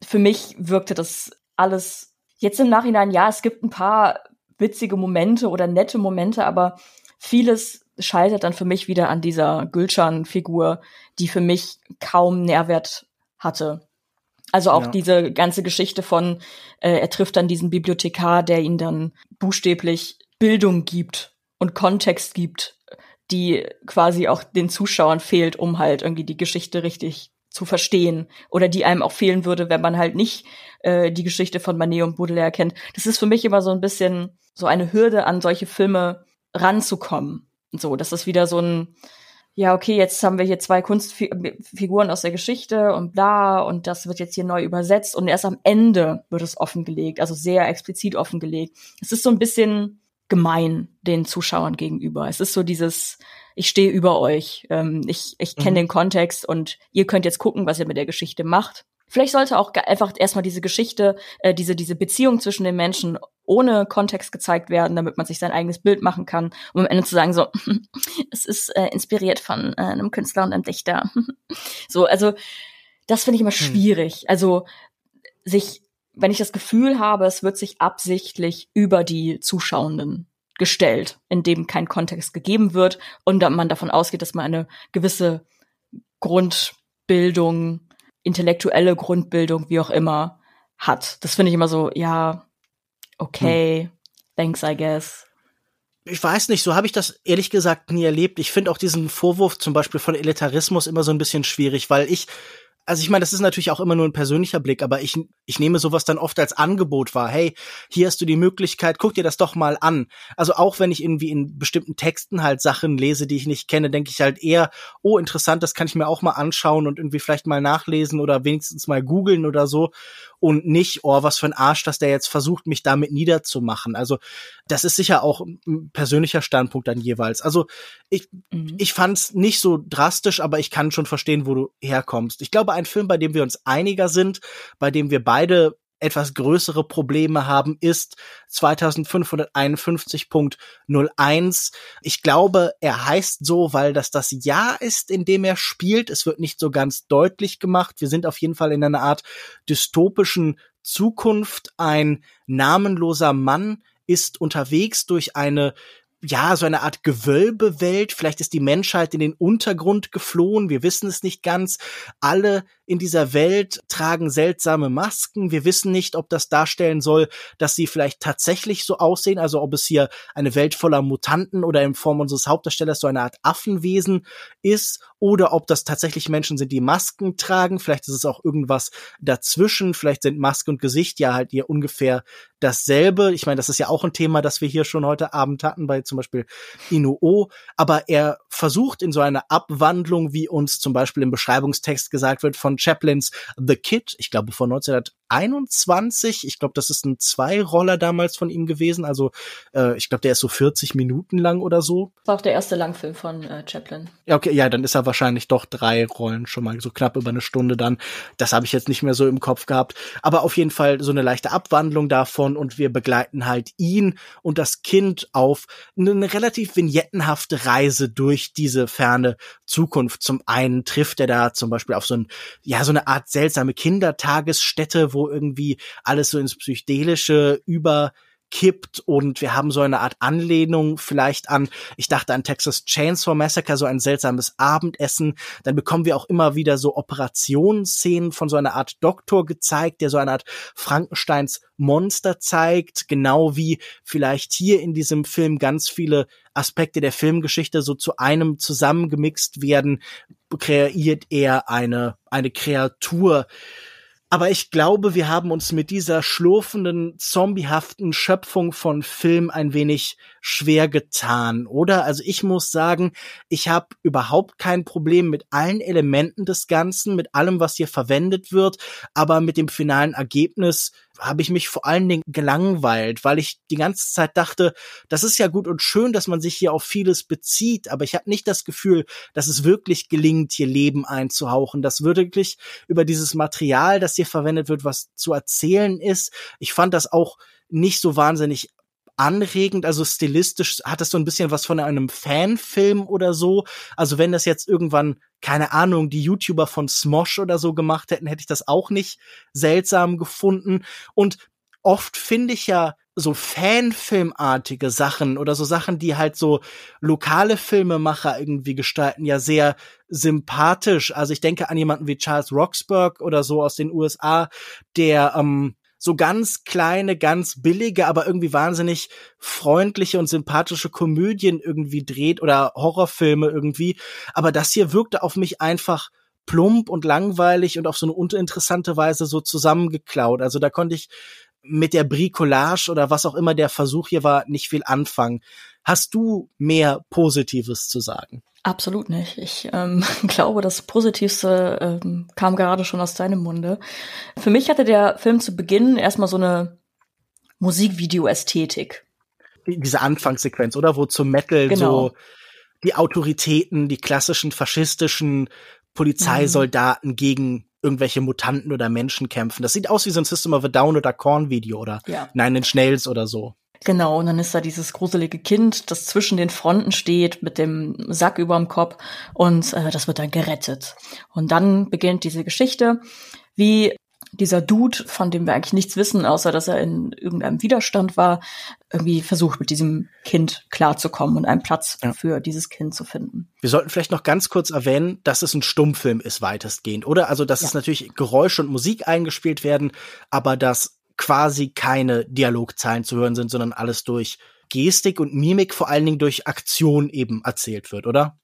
für mich wirkte das alles jetzt im Nachhinein, ja, es gibt ein paar witzige Momente oder nette Momente, aber vieles scheitert dann für mich wieder an dieser Gülschan-Figur, die für mich kaum Nährwert hatte. Also auch ja. diese ganze Geschichte von, äh, er trifft dann diesen Bibliothekar, der ihn dann buchstäblich Bildung gibt und Kontext gibt, die quasi auch den Zuschauern fehlt, um halt irgendwie die Geschichte richtig zu verstehen oder die einem auch fehlen würde, wenn man halt nicht äh, die Geschichte von Manet und Baudelaire kennt. Das ist für mich immer so ein bisschen so eine Hürde, an solche Filme ranzukommen. So, das ist wieder so ein, ja, okay, jetzt haben wir hier zwei Kunstfiguren aus der Geschichte und bla, und das wird jetzt hier neu übersetzt und erst am Ende wird es offengelegt, also sehr explizit offengelegt. Es ist so ein bisschen gemein den Zuschauern gegenüber. Es ist so dieses, ich stehe über euch, ähm, ich, ich kenne mhm. den Kontext und ihr könnt jetzt gucken, was ihr mit der Geschichte macht. Vielleicht sollte auch einfach erstmal diese Geschichte, äh, diese, diese Beziehung zwischen den Menschen ohne Kontext gezeigt werden, damit man sich sein eigenes Bild machen kann, um am Ende zu sagen, so, es ist äh, inspiriert von äh, einem Künstler und einem Dichter. so, also das finde ich immer hm. schwierig. Also sich, wenn ich das Gefühl habe, es wird sich absichtlich über die Zuschauenden gestellt, in dem kein Kontext gegeben wird und man davon ausgeht, dass man eine gewisse Grundbildung intellektuelle Grundbildung, wie auch immer, hat. Das finde ich immer so, ja, okay, hm. thanks, I guess. Ich weiß nicht, so habe ich das ehrlich gesagt nie erlebt. Ich finde auch diesen Vorwurf zum Beispiel von Elitarismus immer so ein bisschen schwierig, weil ich also ich meine, das ist natürlich auch immer nur ein persönlicher Blick, aber ich, ich nehme sowas dann oft als Angebot wahr. Hey, hier hast du die Möglichkeit, guck dir das doch mal an. Also auch wenn ich irgendwie in bestimmten Texten halt Sachen lese, die ich nicht kenne, denke ich halt eher, oh, interessant, das kann ich mir auch mal anschauen und irgendwie vielleicht mal nachlesen oder wenigstens mal googeln oder so und nicht, oh, was für ein Arsch, dass der jetzt versucht, mich damit niederzumachen. Also das ist sicher auch ein persönlicher Standpunkt dann jeweils. Also ich, mhm. ich fand's nicht so drastisch, aber ich kann schon verstehen, wo du herkommst. Ich glaube, ein Film, bei dem wir uns einiger sind, bei dem wir beide etwas größere Probleme haben, ist 2551.01. Ich glaube, er heißt so, weil das das Jahr ist, in dem er spielt. Es wird nicht so ganz deutlich gemacht. Wir sind auf jeden Fall in einer Art dystopischen Zukunft. Ein namenloser Mann ist unterwegs durch eine ja, so eine Art Gewölbewelt. Vielleicht ist die Menschheit in den Untergrund geflohen. Wir wissen es nicht ganz. Alle in dieser Welt tragen seltsame Masken. Wir wissen nicht, ob das darstellen soll, dass sie vielleicht tatsächlich so aussehen, also ob es hier eine Welt voller Mutanten oder in Form unseres Hauptdarstellers so eine Art Affenwesen ist oder ob das tatsächlich Menschen sind, die Masken tragen. Vielleicht ist es auch irgendwas dazwischen. Vielleicht sind Maske und Gesicht ja halt hier ungefähr dasselbe. Ich meine, das ist ja auch ein Thema, das wir hier schon heute Abend hatten bei zum Beispiel Inuo. Aber er versucht in so einer Abwandlung, wie uns zum Beispiel im Beschreibungstext gesagt wird, von Chaplins The Kid, ich glaube von 1921. Ich glaube, das ist ein Zweiroller damals von ihm gewesen. Also äh, ich glaube, der ist so 40 Minuten lang oder so. War auch der erste Langfilm von äh, Chaplin. Ja, okay, ja, dann ist er wahrscheinlich doch drei Rollen schon mal so knapp über eine Stunde dann. Das habe ich jetzt nicht mehr so im Kopf gehabt. Aber auf jeden Fall so eine leichte Abwandlung davon und wir begleiten halt ihn und das Kind auf eine relativ vignettenhafte Reise durch diese ferne Zukunft. Zum einen trifft er da zum Beispiel auf so ein ja, so eine Art seltsame Kindertagesstätte, wo irgendwie alles so ins Psychedelische über kippt und wir haben so eine Art Anlehnung vielleicht an, ich dachte an Texas Chainsaw Massacre, so ein seltsames Abendessen. Dann bekommen wir auch immer wieder so Operationsszenen von so einer Art Doktor gezeigt, der so eine Art Frankensteins Monster zeigt, genau wie vielleicht hier in diesem Film ganz viele Aspekte der Filmgeschichte so zu einem zusammengemixt werden, kreiert er eine, eine Kreatur. Aber ich glaube, wir haben uns mit dieser schlurfenden, zombiehaften Schöpfung von Film ein wenig schwer getan, oder? Also ich muss sagen, ich habe überhaupt kein Problem mit allen Elementen des Ganzen, mit allem, was hier verwendet wird, aber mit dem finalen Ergebnis habe ich mich vor allen Dingen gelangweilt, weil ich die ganze Zeit dachte, das ist ja gut und schön, dass man sich hier auf vieles bezieht, aber ich habe nicht das Gefühl, dass es wirklich gelingt, hier Leben einzuhauchen, dass wirklich über dieses Material, das hier verwendet wird, was zu erzählen ist. Ich fand das auch nicht so wahnsinnig anregend, also stilistisch hat das so ein bisschen was von einem Fanfilm oder so. Also wenn das jetzt irgendwann, keine Ahnung, die YouTuber von Smosh oder so gemacht hätten, hätte ich das auch nicht seltsam gefunden. Und oft finde ich ja so Fanfilmartige Sachen oder so Sachen, die halt so lokale Filmemacher irgendwie gestalten, ja sehr sympathisch. Also ich denke an jemanden wie Charles Roxburgh oder so aus den USA, der ähm, so ganz kleine, ganz billige, aber irgendwie wahnsinnig freundliche und sympathische Komödien irgendwie dreht oder Horrorfilme irgendwie. Aber das hier wirkte auf mich einfach plump und langweilig und auf so eine uninteressante Weise so zusammengeklaut. Also da konnte ich mit der Bricolage oder was auch immer der Versuch hier war, nicht viel anfangen. Hast du mehr Positives zu sagen? Absolut nicht. Ich ähm, glaube, das Positivste ähm, kam gerade schon aus deinem Munde. Für mich hatte der Film zu Beginn erstmal so eine Musikvideo-Ästhetik. diese Anfangssequenz, oder? Wo zum Metal genau. so die Autoritäten, die klassischen faschistischen Polizeisoldaten mhm. gegen irgendwelche Mutanten oder Menschen kämpfen. Das sieht aus wie so ein System of a Down oder Korn Video oder ja. Nein, in Schnells oder so. Genau, und dann ist da dieses gruselige Kind, das zwischen den Fronten steht mit dem Sack überm Kopf und äh, das wird dann gerettet. Und dann beginnt diese Geschichte, wie dieser Dude, von dem wir eigentlich nichts wissen, außer dass er in irgendeinem Widerstand war, irgendwie versucht, mit diesem Kind klarzukommen und einen Platz ja. für dieses Kind zu finden. Wir sollten vielleicht noch ganz kurz erwähnen, dass es ein Stummfilm ist, weitestgehend, oder? Also, dass ja. es natürlich Geräusche und Musik eingespielt werden, aber dass quasi keine Dialogzeilen zu hören sind, sondern alles durch Gestik und Mimik, vor allen Dingen durch Aktion eben erzählt wird, oder?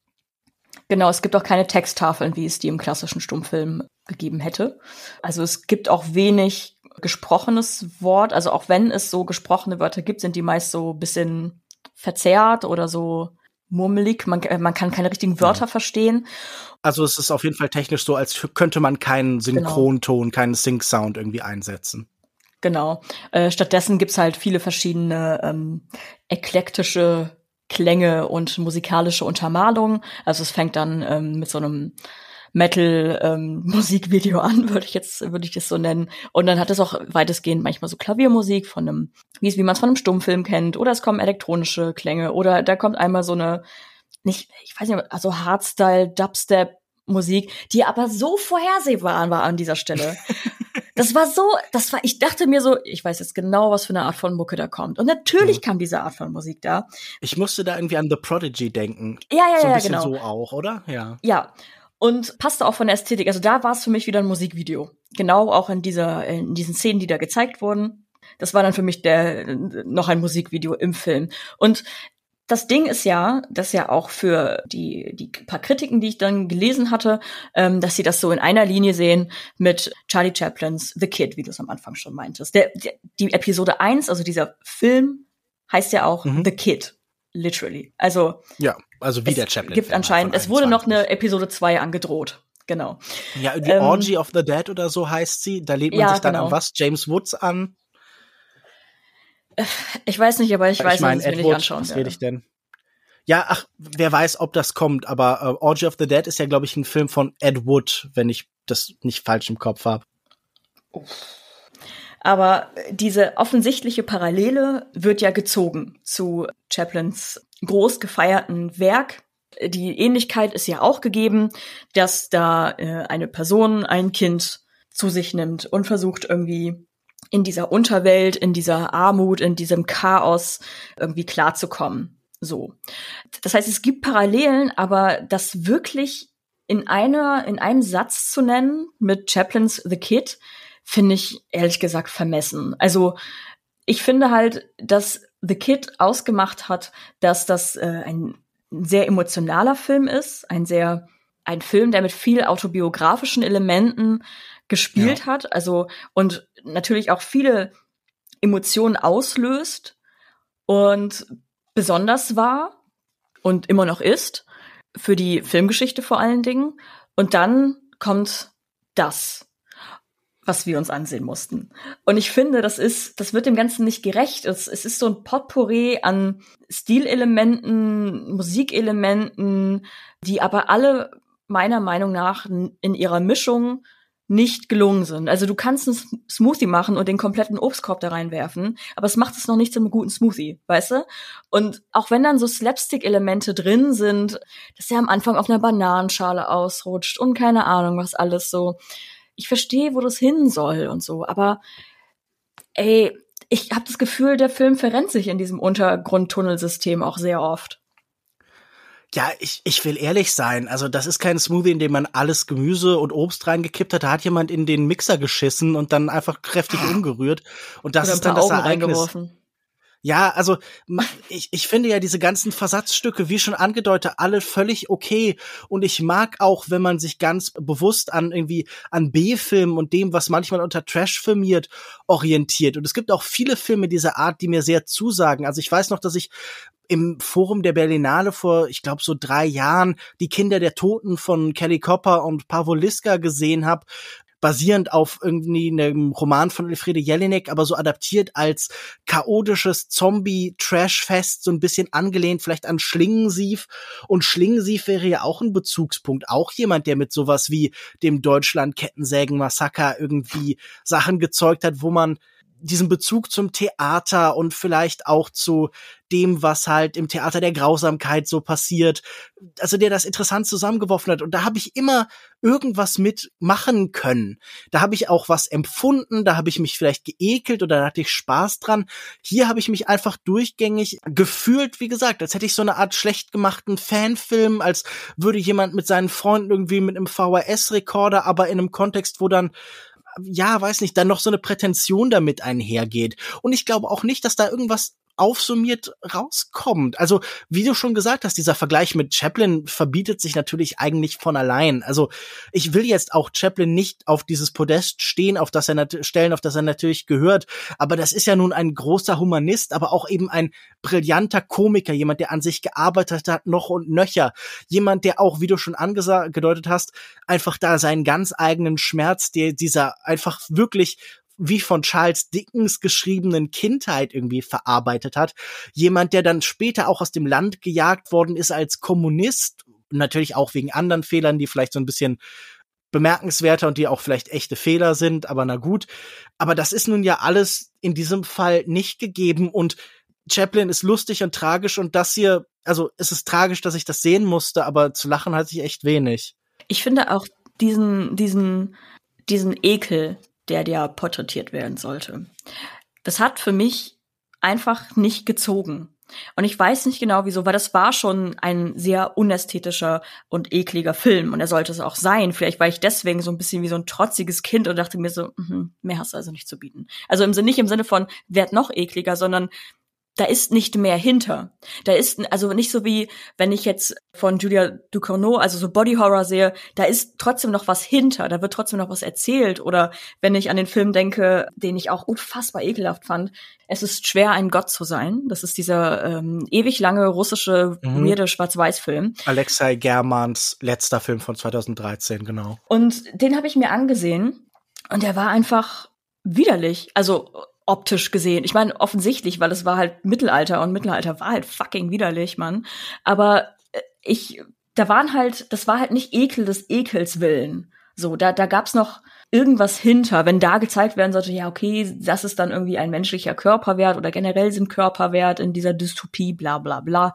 Genau, es gibt auch keine Texttafeln, wie es die im klassischen Stummfilm gegeben hätte. Also es gibt auch wenig gesprochenes Wort. Also auch wenn es so gesprochene Wörter gibt, sind die meist so bisschen verzerrt oder so murmelig. Man, man kann keine richtigen Wörter ja. verstehen. Also es ist auf jeden Fall technisch so, als könnte man keinen genau. Synchronton, genau. keinen Sync-Sound irgendwie einsetzen. Genau. Äh, stattdessen gibt's halt viele verschiedene ähm, eklektische Klänge und musikalische Untermalung. Also es fängt dann ähm, mit so einem Metal-Musikvideo ähm, an, würde ich jetzt, würde ich das so nennen. Und dann hat es auch weitestgehend manchmal so Klaviermusik von einem, wie, wie man es von einem Stummfilm kennt, oder es kommen elektronische Klänge, oder da kommt einmal so eine, nicht, ich weiß nicht, also Hardstyle, Dubstep, Musik, die aber so vorhersehbar war an dieser Stelle. Das war so, das war, ich dachte mir so, ich weiß jetzt genau, was für eine Art von Mucke da kommt. Und natürlich mhm. kam diese Art von Musik da. Ich musste da irgendwie an The Prodigy denken. Ja, ja, so ein ja, genau. so auch, oder? Ja. Ja. Und passte auch von der Ästhetik. Also da war es für mich wieder ein Musikvideo. Genau auch in dieser, in diesen Szenen, die da gezeigt wurden. Das war dann für mich der noch ein Musikvideo im Film. Und das Ding ist ja, dass ja auch für die, die paar Kritiken, die ich dann gelesen hatte, ähm, dass sie das so in einer Linie sehen mit Charlie Chaplins The Kid, wie du es am Anfang schon meintest. Der, der, die Episode 1, also dieser Film, heißt ja auch mhm. The Kid, literally. Also ja, also wie der Chaplin. gibt anscheinend, es wurde noch eine Episode 2 angedroht. Genau. Ja, die ähm, Orgy of the Dead oder so heißt sie. Da lebt man ja, sich dann genau. an was? James Woods an. Ich weiß nicht, aber ich, ich weiß, mein, was ich mir anschauen Was rede ich denn? Ja, ach, wer weiß, ob das kommt, aber äh, Orgy of the Dead ist ja, glaube ich, ein Film von Ed Wood, wenn ich das nicht falsch im Kopf habe. Aber diese offensichtliche Parallele wird ja gezogen zu Chaplins groß gefeierten Werk. Die Ähnlichkeit ist ja auch gegeben, dass da äh, eine Person ein Kind zu sich nimmt und versucht irgendwie in dieser Unterwelt, in dieser Armut, in diesem Chaos irgendwie klarzukommen. So. Das heißt, es gibt Parallelen, aber das wirklich in einer, in einem Satz zu nennen mit Chaplins The Kid, finde ich ehrlich gesagt vermessen. Also, ich finde halt, dass The Kid ausgemacht hat, dass das äh, ein sehr emotionaler Film ist, ein sehr, ein Film, der mit viel autobiografischen Elementen gespielt ja. hat, also und natürlich auch viele Emotionen auslöst und besonders war und immer noch ist für die Filmgeschichte vor allen Dingen. Und dann kommt das, was wir uns ansehen mussten. Und ich finde, das ist, das wird dem Ganzen nicht gerecht. Es, es ist so ein Potpourri an Stilelementen, Musikelementen, die aber alle meiner Meinung nach in ihrer Mischung nicht gelungen sind. Also du kannst einen Smoothie machen und den kompletten Obstkorb da reinwerfen, aber es macht es noch nicht zu einem guten Smoothie, weißt du? Und auch wenn dann so Slapstick-Elemente drin sind, dass er am Anfang auf einer Bananenschale ausrutscht und keine Ahnung, was alles so. Ich verstehe, wo das hin soll und so, aber ey, ich habe das Gefühl, der Film verrennt sich in diesem Untergrundtunnelsystem auch sehr oft. Ja, ich, ich will ehrlich sein. Also, das ist kein Smoothie, in dem man alles Gemüse und Obst reingekippt hat. Da hat jemand in den Mixer geschissen und dann einfach kräftig umgerührt. Und das ist dann das Augen Ereignis. Ja, also ich, ich finde ja diese ganzen Versatzstücke, wie schon angedeutet, alle völlig okay. Und ich mag auch, wenn man sich ganz bewusst an irgendwie an B-Filmen und dem, was manchmal unter Trash filmiert, orientiert. Und es gibt auch viele Filme dieser Art, die mir sehr zusagen. Also ich weiß noch, dass ich im Forum der Berlinale vor, ich glaube, so drei Jahren die Kinder der Toten von Kelly Copper und Pavol Liska gesehen habe. Basierend auf irgendwie einem Roman von Elfriede Jelinek, aber so adaptiert als chaotisches Zombie-Trash-Fest, so ein bisschen angelehnt vielleicht an Schlingensief. Und Schlingensief wäre ja auch ein Bezugspunkt, auch jemand, der mit sowas wie dem Deutschland-Kettensägen-Massaker irgendwie Sachen gezeugt hat, wo man diesen Bezug zum Theater und vielleicht auch zu dem, was halt im Theater der Grausamkeit so passiert, also der das interessant zusammengeworfen hat. Und da habe ich immer irgendwas mitmachen können. Da habe ich auch was empfunden, da habe ich mich vielleicht geekelt oder da hatte ich Spaß dran. Hier habe ich mich einfach durchgängig gefühlt, wie gesagt, als hätte ich so eine Art schlecht gemachten Fanfilm, als würde jemand mit seinen Freunden irgendwie mit einem VHS-Rekorder, aber in einem Kontext, wo dann ja, weiß nicht, dann noch so eine Prätension damit einhergeht. Und ich glaube auch nicht, dass da irgendwas aufsummiert rauskommt. Also, wie du schon gesagt hast, dieser Vergleich mit Chaplin verbietet sich natürlich eigentlich von allein. Also, ich will jetzt auch Chaplin nicht auf dieses Podest stehen, auf das er stellen, auf das er natürlich gehört. Aber das ist ja nun ein großer Humanist, aber auch eben ein brillanter Komiker, jemand, der an sich gearbeitet hat, noch und nöcher. Jemand, der auch, wie du schon angedeutet hast, einfach da seinen ganz eigenen Schmerz, der dieser einfach wirklich wie von Charles Dickens geschriebenen Kindheit irgendwie verarbeitet hat. Jemand, der dann später auch aus dem Land gejagt worden ist als Kommunist, natürlich auch wegen anderen Fehlern, die vielleicht so ein bisschen bemerkenswerter und die auch vielleicht echte Fehler sind, aber na gut. Aber das ist nun ja alles in diesem Fall nicht gegeben und Chaplin ist lustig und tragisch und das hier, also es ist tragisch, dass ich das sehen musste, aber zu lachen hatte ich echt wenig. Ich finde auch diesen, diesen, diesen Ekel, der dir porträtiert werden sollte. Das hat für mich einfach nicht gezogen. Und ich weiß nicht genau wieso, weil das war schon ein sehr unästhetischer und ekliger Film und er sollte es auch sein. Vielleicht war ich deswegen so ein bisschen wie so ein trotziges Kind und dachte mir so, mh, mehr hast du also nicht zu bieten. Also im Sinne, nicht im Sinne von, werd noch ekliger, sondern da ist nicht mehr hinter. Da ist also nicht so wie wenn ich jetzt von Julia Ducournau, also so Body Horror sehe, da ist trotzdem noch was hinter, da wird trotzdem noch was erzählt oder wenn ich an den Film denke, den ich auch unfassbar ekelhaft fand, es ist schwer ein Gott zu sein. Das ist dieser ähm, ewig lange russische mhm. weirde Schwarz-Weiß-Film. Alexei Germans letzter Film von 2013, genau. Und den habe ich mir angesehen und der war einfach widerlich. Also optisch gesehen. Ich meine, offensichtlich, weil es war halt Mittelalter und Mittelalter war halt fucking widerlich, Mann. Aber äh, ich, da waren halt, das war halt nicht Ekel des Ekels willen. So, da, da gab's noch irgendwas hinter, wenn da gezeigt werden sollte, ja, okay, das ist dann irgendwie ein menschlicher Körperwert oder generell sind Körperwert in dieser Dystopie, bla bla bla.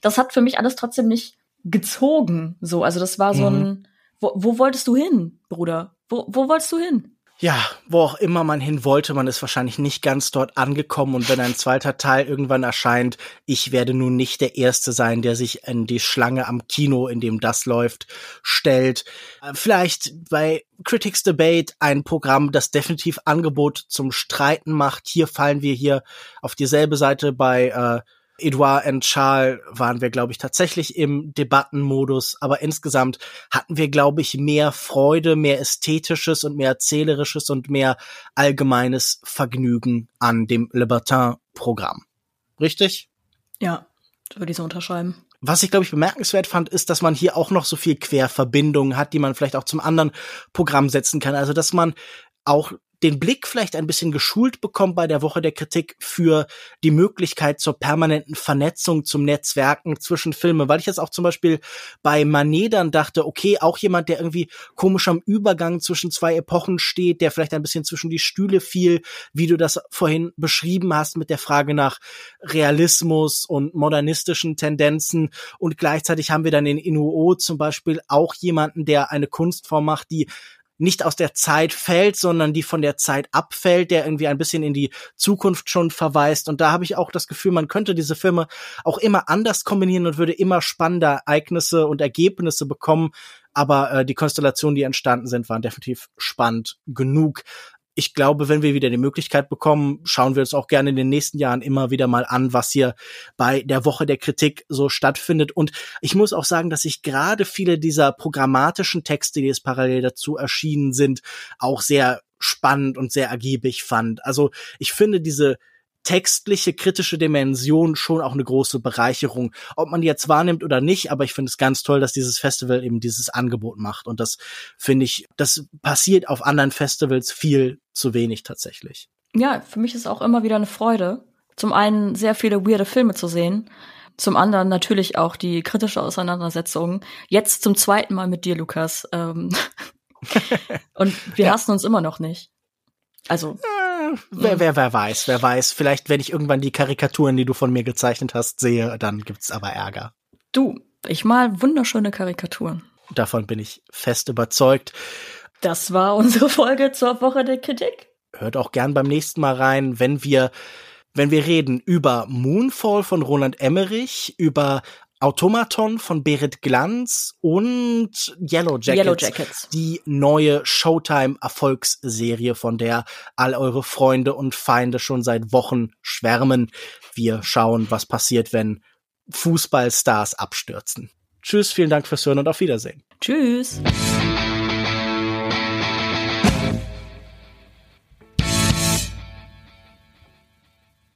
Das hat für mich alles trotzdem nicht gezogen. So, also das war so mhm. ein, wo, wo wolltest du hin, Bruder? Wo, wo wolltest du hin? Ja, wo auch immer man hin wollte, man ist wahrscheinlich nicht ganz dort angekommen und wenn ein zweiter Teil irgendwann erscheint, ich werde nun nicht der Erste sein, der sich in die Schlange am Kino, in dem das läuft, stellt. Äh, vielleicht bei Critics Debate ein Programm, das definitiv Angebot zum Streiten macht. Hier fallen wir hier auf dieselbe Seite bei äh, Edouard und Charles waren wir, glaube ich, tatsächlich im Debattenmodus, aber insgesamt hatten wir, glaube ich, mehr Freude, mehr ästhetisches und mehr erzählerisches und mehr allgemeines Vergnügen an dem Libertin-Programm. Richtig? Ja, würde ich so unterschreiben. Was ich, glaube ich, bemerkenswert fand, ist, dass man hier auch noch so viel Querverbindungen hat, die man vielleicht auch zum anderen Programm setzen kann. Also, dass man auch den Blick vielleicht ein bisschen geschult bekommt bei der Woche der Kritik für die Möglichkeit zur permanenten Vernetzung, zum Netzwerken zwischen Filmen, weil ich jetzt auch zum Beispiel bei Manet dann dachte, okay, auch jemand, der irgendwie komisch am Übergang zwischen zwei Epochen steht, der vielleicht ein bisschen zwischen die Stühle fiel, wie du das vorhin beschrieben hast mit der Frage nach Realismus und modernistischen Tendenzen. Und gleichzeitig haben wir dann in Inuo zum Beispiel auch jemanden, der eine Kunstform macht, die nicht aus der Zeit fällt, sondern die von der Zeit abfällt, der irgendwie ein bisschen in die Zukunft schon verweist. Und da habe ich auch das Gefühl, man könnte diese Filme auch immer anders kombinieren und würde immer spannende Ereignisse und Ergebnisse bekommen. Aber äh, die Konstellationen, die entstanden sind, waren definitiv spannend genug ich glaube, wenn wir wieder die Möglichkeit bekommen, schauen wir uns auch gerne in den nächsten Jahren immer wieder mal an, was hier bei der Woche der Kritik so stattfindet. Und ich muss auch sagen, dass ich gerade viele dieser programmatischen Texte, die jetzt parallel dazu erschienen sind, auch sehr spannend und sehr ergiebig fand. Also ich finde diese textliche, kritische Dimension schon auch eine große Bereicherung. Ob man die jetzt wahrnimmt oder nicht, aber ich finde es ganz toll, dass dieses Festival eben dieses Angebot macht. Und das finde ich, das passiert auf anderen Festivals viel zu wenig tatsächlich. Ja, für mich ist auch immer wieder eine Freude. Zum einen sehr viele weirde Filme zu sehen. Zum anderen natürlich auch die kritische Auseinandersetzung. Jetzt zum zweiten Mal mit dir, Lukas. Ähm Und wir ja. hassen uns immer noch nicht. Also. Wer, wer, wer weiß, wer weiß. Vielleicht, wenn ich irgendwann die Karikaturen, die du von mir gezeichnet hast, sehe, dann gibt's aber Ärger. Du, ich mal wunderschöne Karikaturen. Davon bin ich fest überzeugt. Das war unsere Folge zur Woche der Kritik. Hört auch gern beim nächsten Mal rein, wenn wir wenn wir reden über Moonfall von Roland Emmerich, über Automaton von Berit Glanz und Yellow Jackets, Yellow Jackets. die neue Showtime-Erfolgsserie, von der all eure Freunde und Feinde schon seit Wochen schwärmen. Wir schauen, was passiert, wenn Fußballstars abstürzen. Tschüss, vielen Dank fürs Hören und auf Wiedersehen. Tschüss.